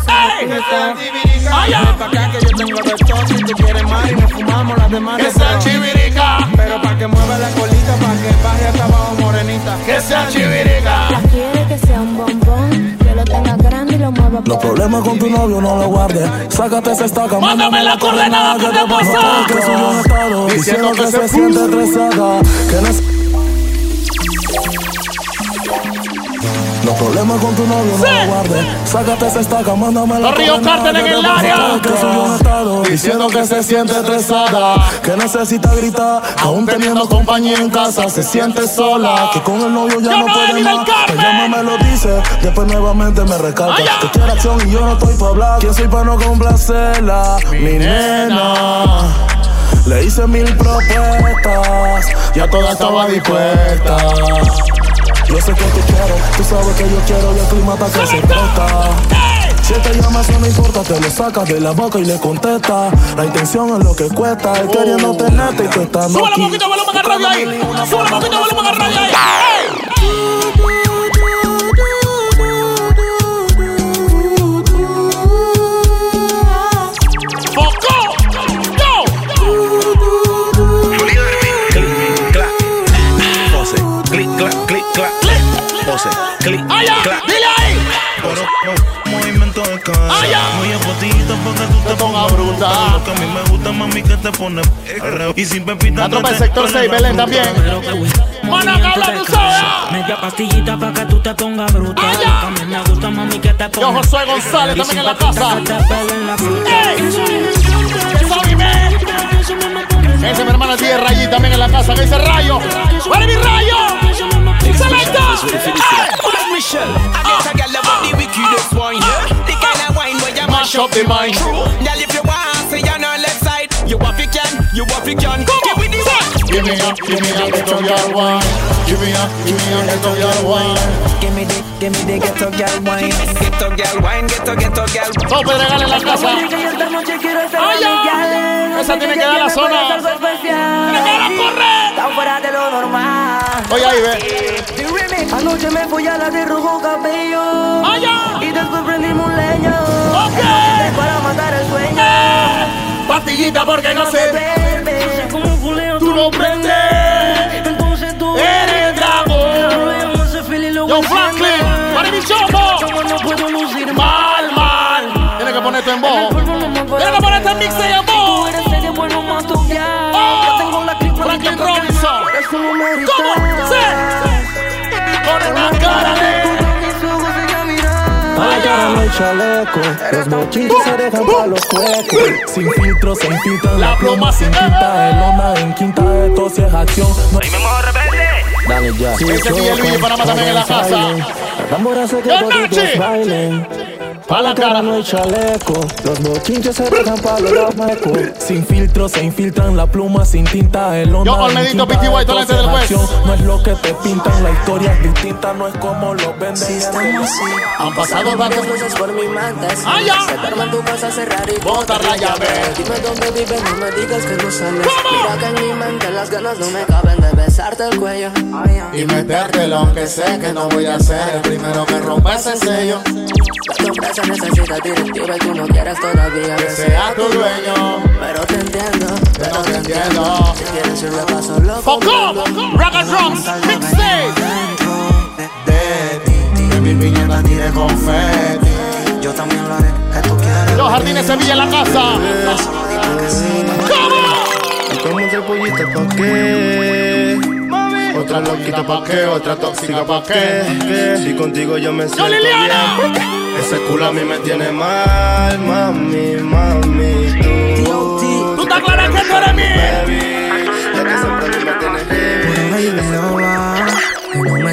Ey. Allá. Pa' acá que yo tengo de todo. Si tú quieres más y nos fumamos las demás. Que sea chivirica. Pero pa' que mueva la colita, pa' que baje hasta abajo morenita. Que sea chivirica. Quiere que sea un bombón, Los problemas con tu novio no lo guardes. Sácate esa estaca, Mándame la coordenada que te pasa. No que subió un estado diciendo que se siente estresada. Que Los problemas con tu novio no lo guardes. Sácate esa estaca, mándame la Los Río Cartel en el área. Que subió un estado diciendo que se siente estresada. Que necesita gritar, aún teniendo compañía en casa, se siente sola. Que con el novio ya Yo no no puede más. Que llama me lo dice, después nuevamente me recalca. Allá. Que quiere acción y yo no estoy para hablar. ¿Quién soy para no complacerla? Mi, nena. Le hice mil propuestas, ya toda estaba dispuesta. Yo sé que tú quieres, tú sabes que yo quiero y el clima está que se presta. Si te llama, eso no importa, te lo sacas de la boca y le contesta. La intención es lo que cuesta, él queriendo tenerte y tú estando Súbele aquí. un poquito volumen al radio ahí. Súbele un poquito volumen al radio ahí. Clic, Allá. clac. Dile ahí. Pero, oh, movimiento de cabeza. Allá. Muy apotito porque tú te pongas bruta. Lo que a mí me gusta, mami, que te pone. Y sin pepita. La tropa del sector pone 6, la Belén también. Mana, habla tú sabes. Media pastillita pa' que tú te pongas bruta. Allá. Lo que a mí me gusta, mami, que te Yo, pongas. Josué González, también en la casa. Ey. Ese mi hermano tiene Rayi también en la casa. Que dice Rayo. ¡Vale mi Rayo! ¡Selecta! Michelle, I get a gal about the wickedest wine, yeah. The kind of wine where you Mash up the mind. True, girl, if you want, say you're on left side. You want fi can, you want fi can. Give me the one. Give me up, give me up, ghetto girl wine. Give me up, give me up, ghetto girl wine. Give me the, give me the ghetto girl wine. Ghetto girl wine, ghetto ghetto girl. En la casa. Allá. Esa tiene que dar la zona. Tiene que dar a correr. Está fuera de lo normal. Oye, ahí ve. Anoche me fui a la de rojo cabello. Allá. Y después prendimos un leño. Pastillita porque no se Verde. Como un fuleo, Tú no prendes. Entonces tú Eres dragón. Yo ese feeling lo Yo, voy Franklin. haciendo. Para mi chopo. Yo no puedo lucir Mal, mal. Tienes que ponerte en voz. Tienes que ponerte en mix y en Tú chaleco, los mochitos se dejan para los huecos. Sin filtro se infiltran La pluma sin se- tinta, el onda en quinta, esto sí es acción. No Dale ya. Ese DJ Luis Panamá también en la casa. La tambora hace que ¡Yo, toditos Nachi! bailen. Pa' la cara. no hay chaleco, los bochinches se dejan para los huecos. Sin filtro se infiltran la pluma, sin tinta, el onda Yo, Olmedito, Pity White, es del juez. No es lo que te pintan, la historia es distinta, no es como lo venden. Han pasado varios cosas por mi mente. Allá. Quedarme en tu casa, cerrar y Botar la llave. Dime dónde vives, no me digas que no sales. Mira que en mi mente las ganas no me caben de besarte el cuello. Y metértelo aunque sé que no voy a ser el primero que rompa ese sello. Empresa necesita directiva y tú no quieres todavía Que sea tu dueño. Pero te entiendo, Pero te entiendo. si quieres un repaso loco. Foco. Rock and Drums. Mixtape. De mi piñata tire confeti. Yo también lo haré, que tú quieres. Los Jardines Sevilla en la casa. ¿Cómo? ¿Y cómo te pollito pa' qué? Otra loquita pa' qué, otra tóxica pa' qué. Si contigo yo me siento Liliana! bien. Ese culo a mí me tiene mal, mami, mami. Tú, ¿Tú estás clara que tú eres mí? baby, ya que siempre tú me tienes heavy.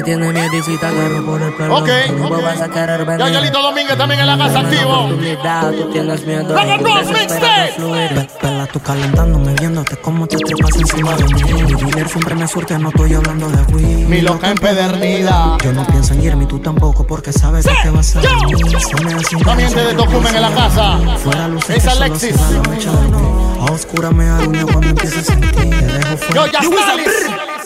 Me y tiene miedicita, agarro por el pelo. Ok. Tú vas a querer venir. Yayalito Domínguez también en la casa activo. Tú tienes miedo. And tú calentándome, viéndote cómo te trepas encima de mí. Mi dealer siempre me surte, no estoy hablando de weed. Mi loca empedernida. Yo no pienso en irme, tú tampoco, porque sabes que te vas a venir. También te documen en la casa. Fuera luces Es que Alexis. A oscura me aruña cuando empiezo a sentir. Te dejo fuera. Yo ya.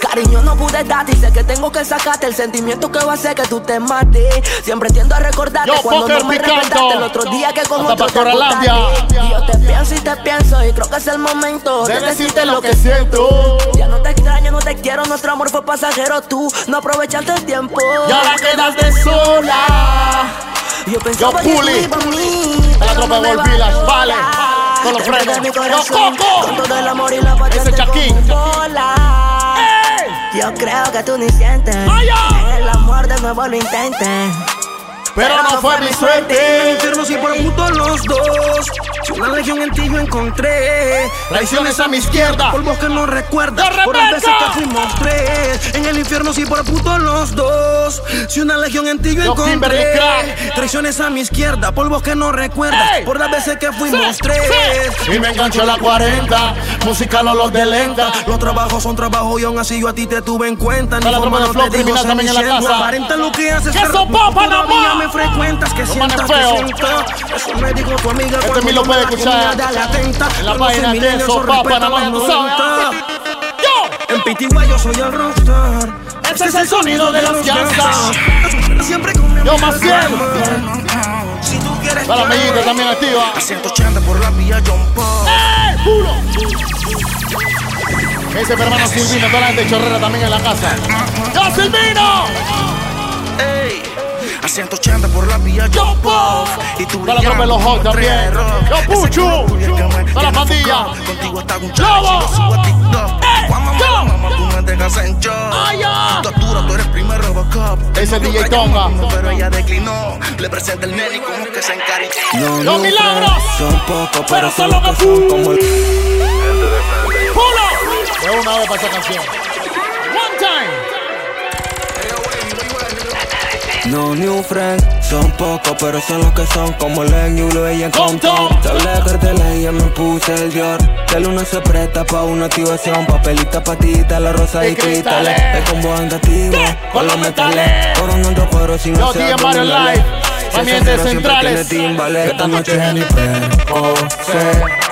Cariño, no pude darte y sé que tengo que sacarte el sentimiento que va a hacer que tú te mates. Siempre tiendo a recordarte Yo, cuando no me respetaste el otro día que con Hasta otro te. Y yo te pienso y te pienso y creo que es el momento De de decirte lo que siento. Ya no te extraño, no te quiero, nuestro amor fue pasajero. Tú no aprovechaste el tiempo. Y ahora quedaste sola. Yo pensaba Yo, que a mí, la tropa de valora. vale. Con los frenos. Yo, Coco. Con todo el amor y la Ese Chaquín. bola. Yo creo que tú ni sientes. En el amor de nuevo lo intentes. Pero no fue mi suerte. Infierno si por puto los dos. Si una legión en ti yo encontré. Traiciones a mi izquierda. Polvos que no recuerdas. ¡De Por las veces que fuimos tres. En el infierno si por puto los dos. Si una legión en ti yo encontré. Traiciones a mi izquierda. Polvos que no recuerdas. Ey. Por las veces que fuimos tres. Y me engancho a la 40. Música no los de lenta. Los trabajos son trabajos y aún así yo a ti te tuve en cuenta. De Flow Criminal también en la casa. Aparenta lo que haces. ¡Que Panamá! Todavía me frecuentas, que sientas, que feos. sienta. Eso me dijo tu amiga Este cuando lo puede escuchar en la página Sopa, eso respeta Panamá, los tú sabes. 90. Yo. En Pitigua yo soy el rockstar. Ese es el sonido de las gangsters. Siempre con Yo. Carmen. Si tú quieres la también activa. A 180 por la vía John Paul. ¡Eh! ¡Puro! Ese hermano Silvino, toda la gente de chorrera también en la casa. ¡Yo, Silvino! Ey, a 180 por la vía John Paul. Y tú tropa de los Hawks también. Yo, Puchu. Está la pandilla. Contigo está un Lobo. ¡Eh! Cuando me Yo. la mama, tú me dejas en shock. ¡Ay, ya! Tú dura, tú eres primer Robocop. Ese DJ Tonga. Pero ella declinó. Le presenta el nene y como que se encariñó. ¡Los milagros! Son pocos, Pero son lo que son como el... ¡Pulo! De una vez para esa canción. No new friends, son pocos, pero son los que son como el Yulo y en Compton. Te hablé de carteles y ya me puse el Dior. Que el uno se presta pa' una activación. Papelita, patita, la rosa y, Y cristales. Es combo angativo, con los metales. Coronando cuero sin Yo, hacer Mario. Live. Siempre centrales. timbales. Esta noche ni sé.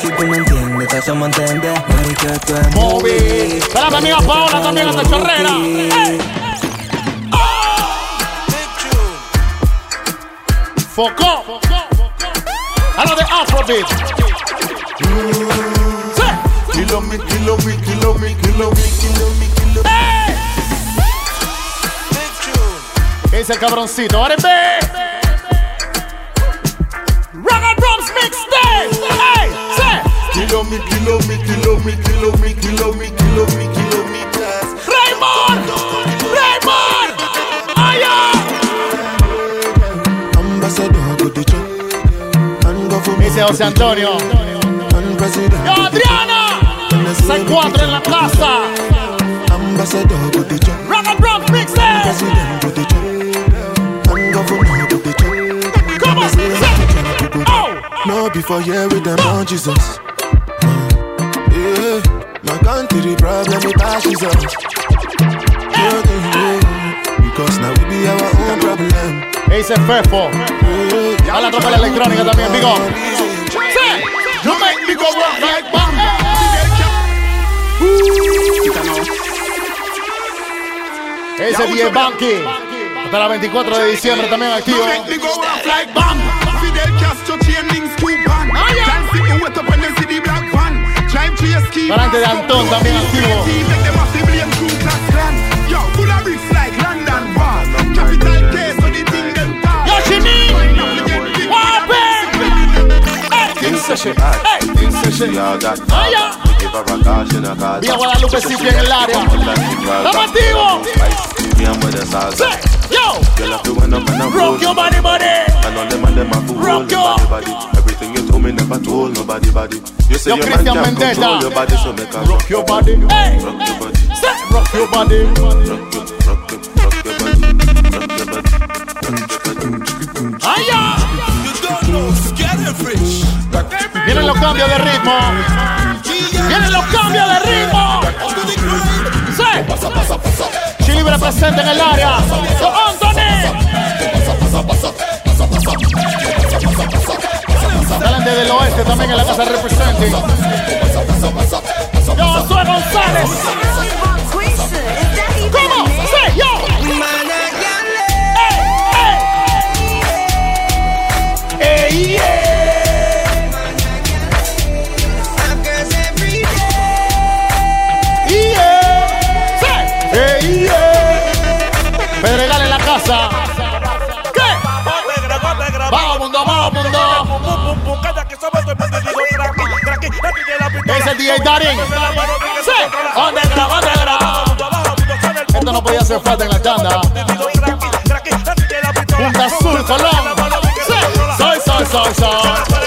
Si tú me entiendes, te hacemos entender. Mary, que tú es Movie. Para mi amiga Paola también hasta chorrera. ¡Eh! Focó. A lo de Afrobeat. Kilo me, kilo me, kilo me, kilo me, kilo me, kilo me. ¡Eh! Ese cabroncito. R&B. Rock and Drums Mixtape. ¡Ey! Sí. Kilo me, kilo me, kilo me, kilo me, kilo me, kilo me, kilometers. Raymond. Raymond. Ambassador go the chop. And government Dice José Antonio. and president. Yo, Adriana. 6-4 en la casa. Ambassador go the chop. Rock and Drums Mixtape. President go the chop. And governor go the chop. Come on. Say. Oh. No before here with them on Jesus. Yeah, my country problem it passes us. Yeah, yeah, Because now we be our own problem. Ese Fefo. A la tropa de la electrónica también. Sí. You make me go rock like bam. Ese 10 Banky. Hasta la 24 de diciembre también activo. Make me go off like bomb. Fidel Castro chain links coupon. Can't see me wet up when they see the black van. Drive to your ski. Para antes de Antón también activo. Vía Guadalupe en el área. ¡Estamos activos! Sí. Yo. Rock your body, body. Rock your. Everything you told me never told nobody body. You say Yo, your Christian man can't control ah. your body, so make a Rock your body. Rock your body, Rock your body. rock your, rock your, rock your body. Vienen los cambios de ritmo. Vienen los cambios de ritmo. Sí. Chile presente en el área. Anthony. Salen desde el oeste también en la casa representing. Soy González. Es el DJ Darin. Sí. Esto no podía hacer falta en la tanda. Punta Azul, Colón. Sí. Soy, soy, soy, soy.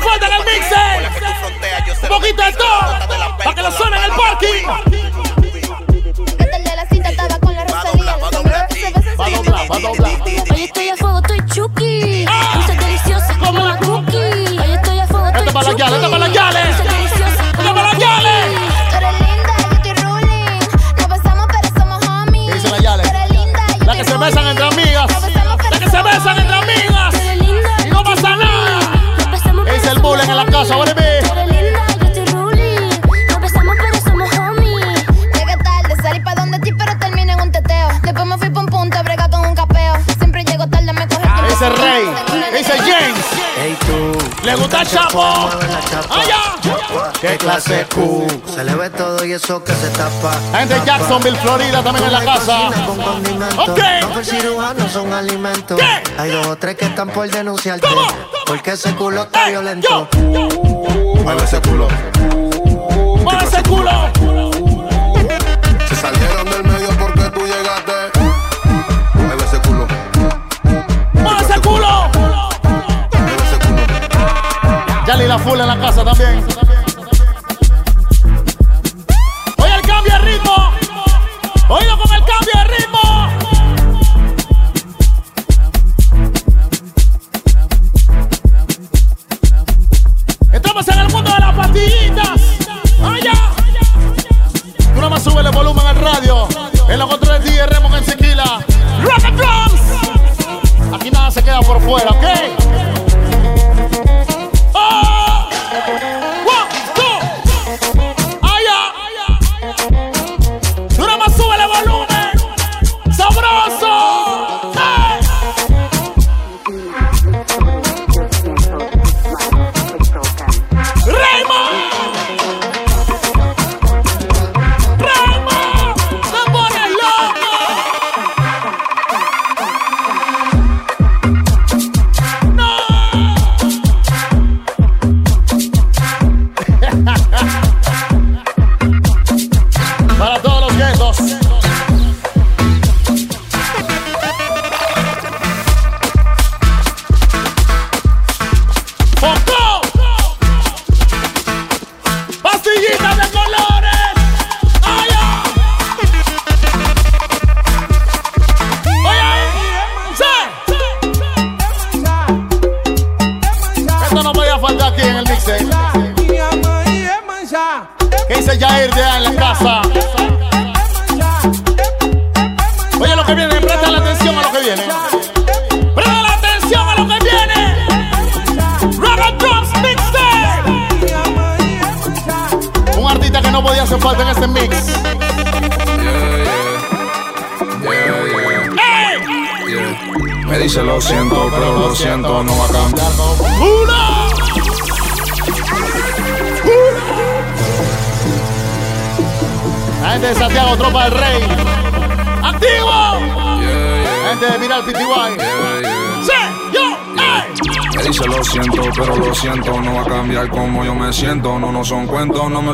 Falta en el mixer. Un poquito de todo. Para que lo suene en el parking. Estoy a Le gusta el chapo. Allá. qué clase Q. Se le ve todo y eso que se tapa. Gente de Jacksonville, Florida, también en la casa. Con. Ok. No fue cirujano, son alimentos. Hay dos o tres que están por denunciarte. Porque ese culo está violento. Mueve ese culo. Mueve ese culo. Yali la full en la casa también.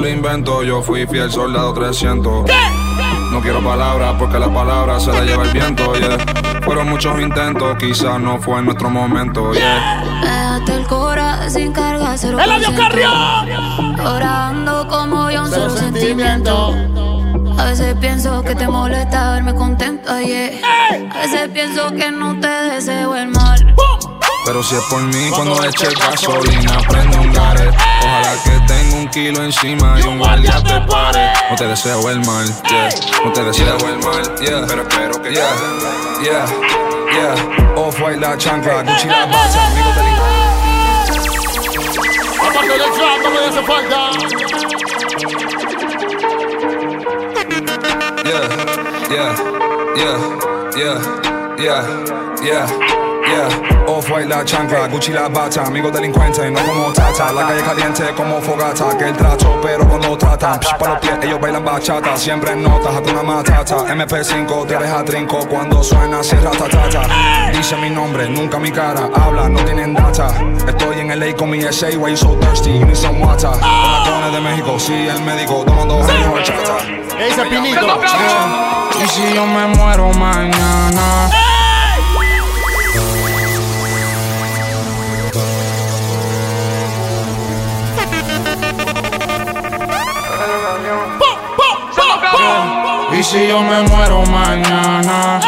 Lo invento. Yo fui fiel soldado 300. No quiero palabras porque las palabras se las lleva el viento, yeah. Fueron muchos intentos, quizás no fue nuestro momento, yeah. Déjate el cora sin carga, cero ¡El ciento. Orando como yo, un solo sentimiento. A veces pienso que te molesta verme contento ayer. A veces pienso que no te deseo el mal. Pero si es por mí, cuando eche gasolina, prende un gare. Ojalá que kilo encima y un guardia te pare. No te deseo el mal, yeah. No te deseo el mal, yeah. Pero espero que yeah, yeah, yeah. Off white la chancla, Gucci la bata, amigo Aparte del trap, no me hace falta. Yeah, yeah, yeah, yeah, yeah, yeah. Yeah, off-white la chancla, Gucci la bata, amigo delincuente, no como tata. La calle caliente como fogata, que el trato, pero cuando tratan, psh, pa' los pies, ellos bailan bachata, siempre en notas, una matata. MP5 te deja trinco cuando suena, cierra tata. Dice mi nombre, nunca mi cara, habla, no tienen data. Estoy en LA con mi SA, why you so thirsty, you need some water. Con de México, sí, el médico, tomando años chata. Ese pinito. Y si yo me muero mañana. Si yo me muero mañana,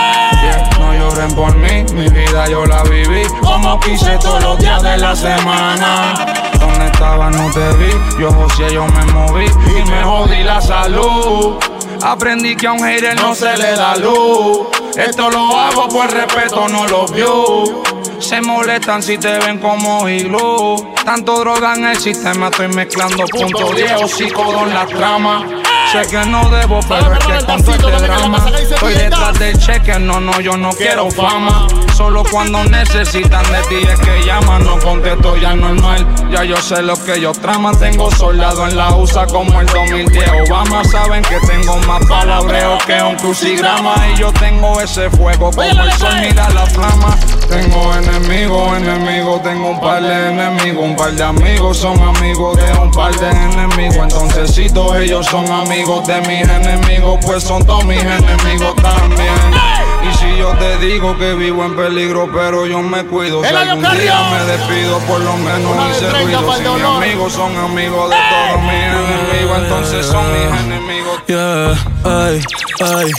no lloren por mí, mi vida yo la viví como quise todos los días de la semana. Donde estaba no te vi, yo José yo me moví y me jodí la salud. Aprendí que a un hater no se le da luz. Esto lo hago por respeto, no lo vio. Se molestan si te ven como hilo. Tanto droga en el sistema, estoy mezclando punto viejo, psicodo en la trama. Sé que no debo, pero es que con todo este drama. Estoy detrás del cheque, no, no, yo no quiero fama Solo cuando necesitan de ti es que llaman No contesto ya normal, ya yo sé lo que yo trama Tengo soldado en la USA como el 2010 Obama Saben que tengo más palabreo que un crucigrama. Y yo tengo ese fuego como el sol, mira la flama. Tengo enemigos, enemigos, tengo un par de enemigos Un par de amigos, son amigos de un par de enemigos. Entonces si todos ellos son amigos de mis enemigos, pues son todos mis enemigos también. Y si yo te digo que vivo en peligro, pero yo me cuido. Si algún día me despido, por lo menos hice ruido. Si mis amigos son amigos de todos mis enemigos, entonces son mis enemigos. Yeah, ay, ay.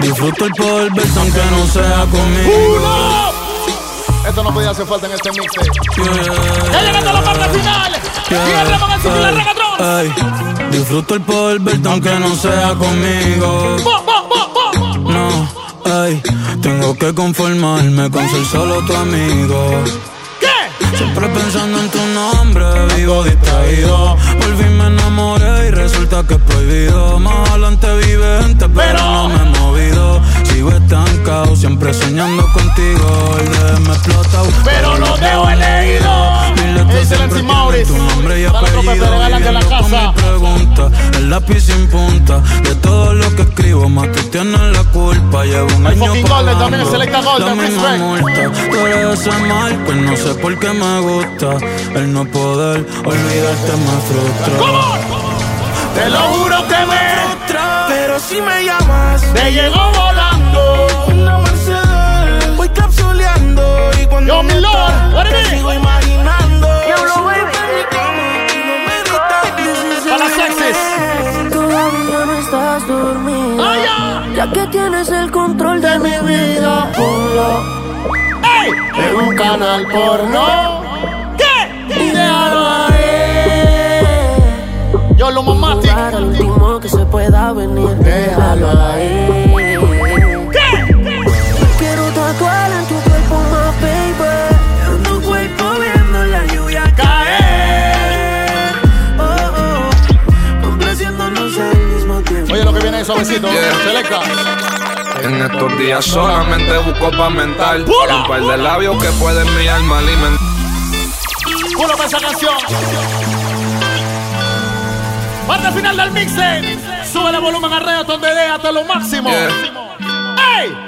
Disfruto el poder aunque no sea conmigo. Esto no podía hacer falta en este mixtape. Ya llegando a la parte final. Con el reggaetón. Ay, disfruto el poder aunque no sea conmigo. No, ay, tengo que conformarme con ser solo tu amigo. Siempre pensando en tu nombre, vivo distraído. Fin me enamoré y resulta que es prohibido. Más adelante vive gente, pero no me he movido. Sigo estancado, siempre soñando contigo. El me explota, pero no te he leído. Que siempre tiene tu nombre y apellido. Pregunta, el lápiz sin punta. De todo lo que escribo, más tú tienes la culpa. Llevo un El año Golden también, Selecta Golden, la multa. Tú eres ese mal que no sé por qué me gusta. El no poder olvidarte me frustra. Te lo juro que me Pero si me llamas, te llegó volando. Y cuando Yo, mi me lord, te sigo imaginando. Diablo, baby. En mi cama, y no me gritas, Para las sexys. Todavía no estás dormida. Ya que tienes el control de mi vida, ponlo en un canal porno. ¿Qué? y déjalo ahí. Yo lo mamati. Para lo último que se pueda venir, déjalo ahí. En estos días solamente busco pa' mental Un par de labios que pueden mi alma alimentar. Puro para esa canción. Parte final del mixtape. Sube el volumen a reggaeton de D hasta lo máximo.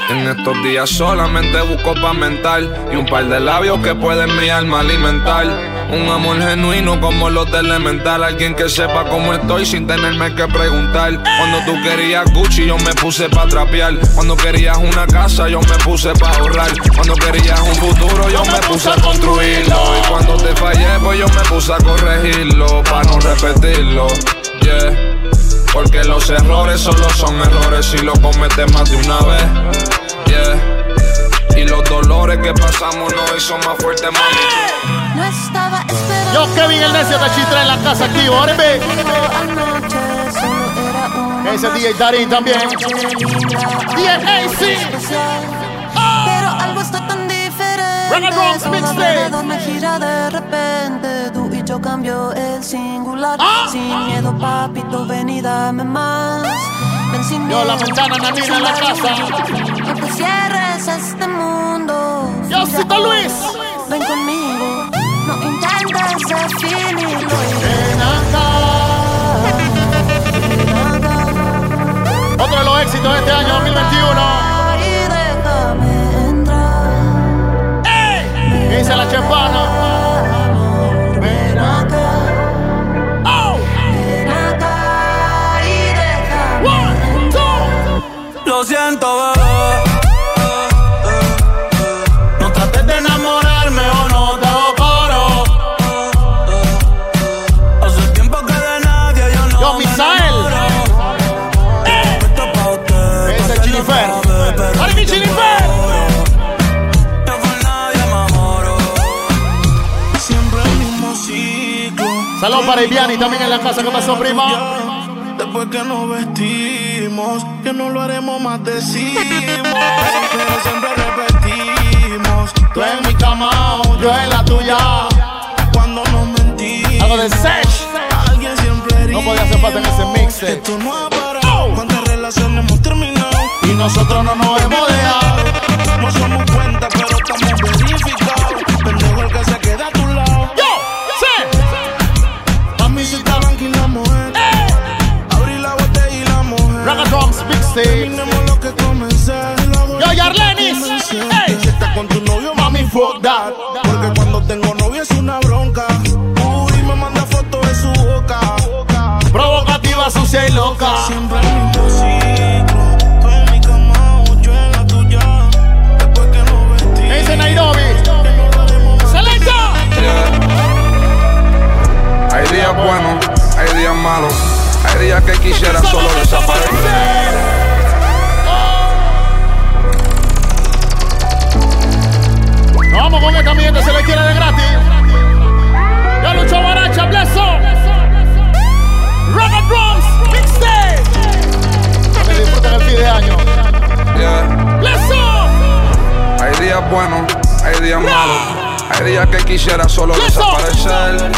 En estos días solamente busco pa' mental Y un par de labios que pueden mi alma alimentar Un amor genuino como los de Elemental Alguien que sepa cómo estoy sin tenerme que preguntar Cuando tú querías Gucci yo me puse pa' trapear Cuando querías una casa yo me puse pa' ahorrar Cuando querías un futuro yo me puse a construirlo Y cuando te fallé pues yo me puse a corregirlo Pa' no repetirlo, yeah porque lo los errores solo son errores si lo cometes más de una vez. Yeah. Y los dolores que pasamos no son más fuertes, mami. No esperando. Yo, Kevin el necio de Chitra en la casa aquí, óreme. Ese DJ Darín también. DJ Pero algo está tan diferente. Mixtape. me gira de repente. Tú y yo cambio el singular. Sin miedo, papito, ven y dame más. Ven sin Yo, la miedo, ventana, Nanina, en la miedo. casa. No te cierres a este mundo. Yo, Cito Luis. Ven conmigo. No intentes definirlo. Ven Otro de los éxitos de este año 2021. Y déjame entrar. ¿Qué dice la chepana? Para Iviani también en la casa. ¿Qué pasó, prima? Después que nos vestimos, que no lo haremos más decimos. Pero siempre repetimos. Tú en mi cama, yo en la tuya. Cuando nos mentimos. Algo de Sesh. Alguien siempre No podía hacer falta en ese mixtape. Esto no ha parado. ¿Cuántas relaciones hemos terminado? Y nosotros no nos hemos dejado. Hay días malos. Hay días que quisiera solo desaparecer. Vamos con esta mierda, se le quiere de gratis. Ya luchó Baracha, Blesso. Rock and Drums, Mixtape. Que disfruten el fin de año. Yeah. Blesso. Hay días buenos, hay días malos. Hay días que quisiera solo desaparecer.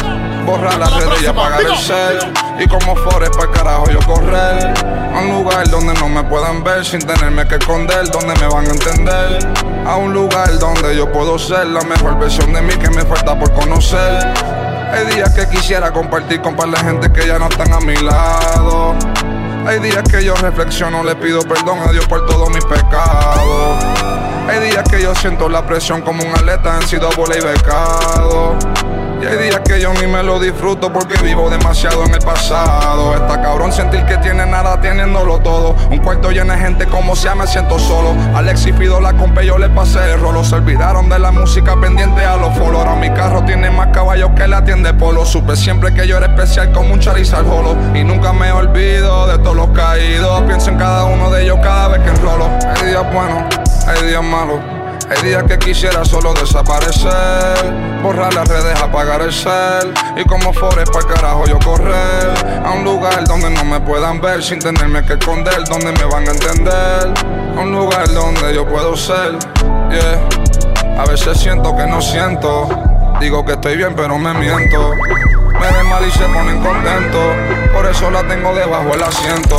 Borrar las redes y apagar el cel. Y como Forest para carajo yo correr. A un lugar donde no me puedan ver sin tenerme que esconder. Donde me van a entender. A un lugar donde yo puedo ser la mejor versión de mí que me falta por conocer. Hay días que quisiera compartir con par de gente que ya no están a mi lado. Hay días que yo reflexiono, le pido perdón a Dios por todos mis pecados. Hay días que yo siento la presión como un atleta en sido y becado. Y hay días que yo ni me lo disfruto porque vivo demasiado en el pasado. Está cabrón sentir que tiene nada teniéndolo todo. Un cuarto lleno de gente como sea me siento solo. Alex y Fido la compré, yo le pasé el rolo. Se olvidaron de la música pendiente a los follow. Ahora mi carro tiene más caballos que la tienda de polo. Supe siempre que yo era especial como un Charizard Holo. Y nunca me olvido de todos los caídos. Pienso en cada uno de ellos cada vez que enrolo. Hay días buenos, hay días malos. Hay días que quisiera solo desaparecer, borrar las redes, apagar el cel y como Forest para carajo yo correr a un lugar donde no me puedan ver sin tenerme que esconder, donde me van a entender, a un lugar donde yo puedo ser, yeah. A veces siento que no siento, digo que estoy bien pero me miento. Me ven mal y se ponen contentos, por eso la tengo debajo del asiento.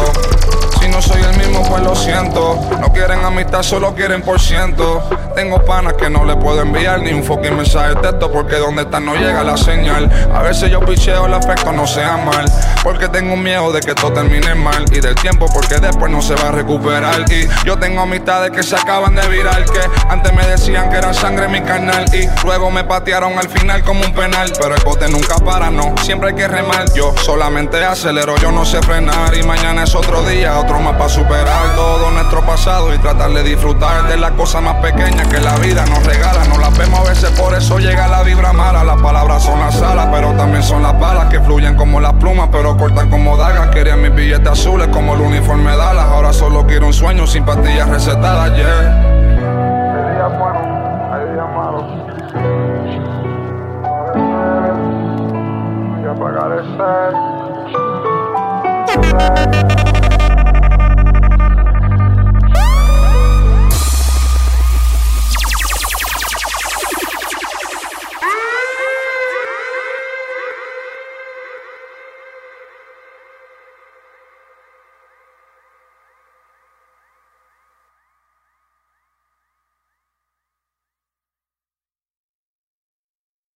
Si no soy el mismo, pues lo siento. No quieren amistad, solo quieren por ciento. Tengo panas que no le puedo enviar ni un fucking mensaje texto porque donde están no llega la señal. A veces yo picheo el afecto, no sea mal. Porque tengo miedo de que todo termine mal. Y del tiempo, porque después no se va a recuperar. Y yo tengo amistades que se acaban de virar. Que antes me decían que era sangre en mi canal. Y luego me patearon al final como un penal. Pero el bote nunca para, no. Siempre hay que remar. Yo solamente acelero, yo no sé frenar. Y mañana es otro día, otro para superar todo nuestro pasado y tratar de disfrutar de las cosas más pequeñas que la vida nos regala. No las vemos a veces, por eso llega la vibra mala. Las palabras son las alas, pero también son las balas que fluyen como las plumas, pero cortan como dagas. Querían mis billetes azules como el uniforme de alas. Ahora solo quiero un sueño sin pastillas recetadas, yeah.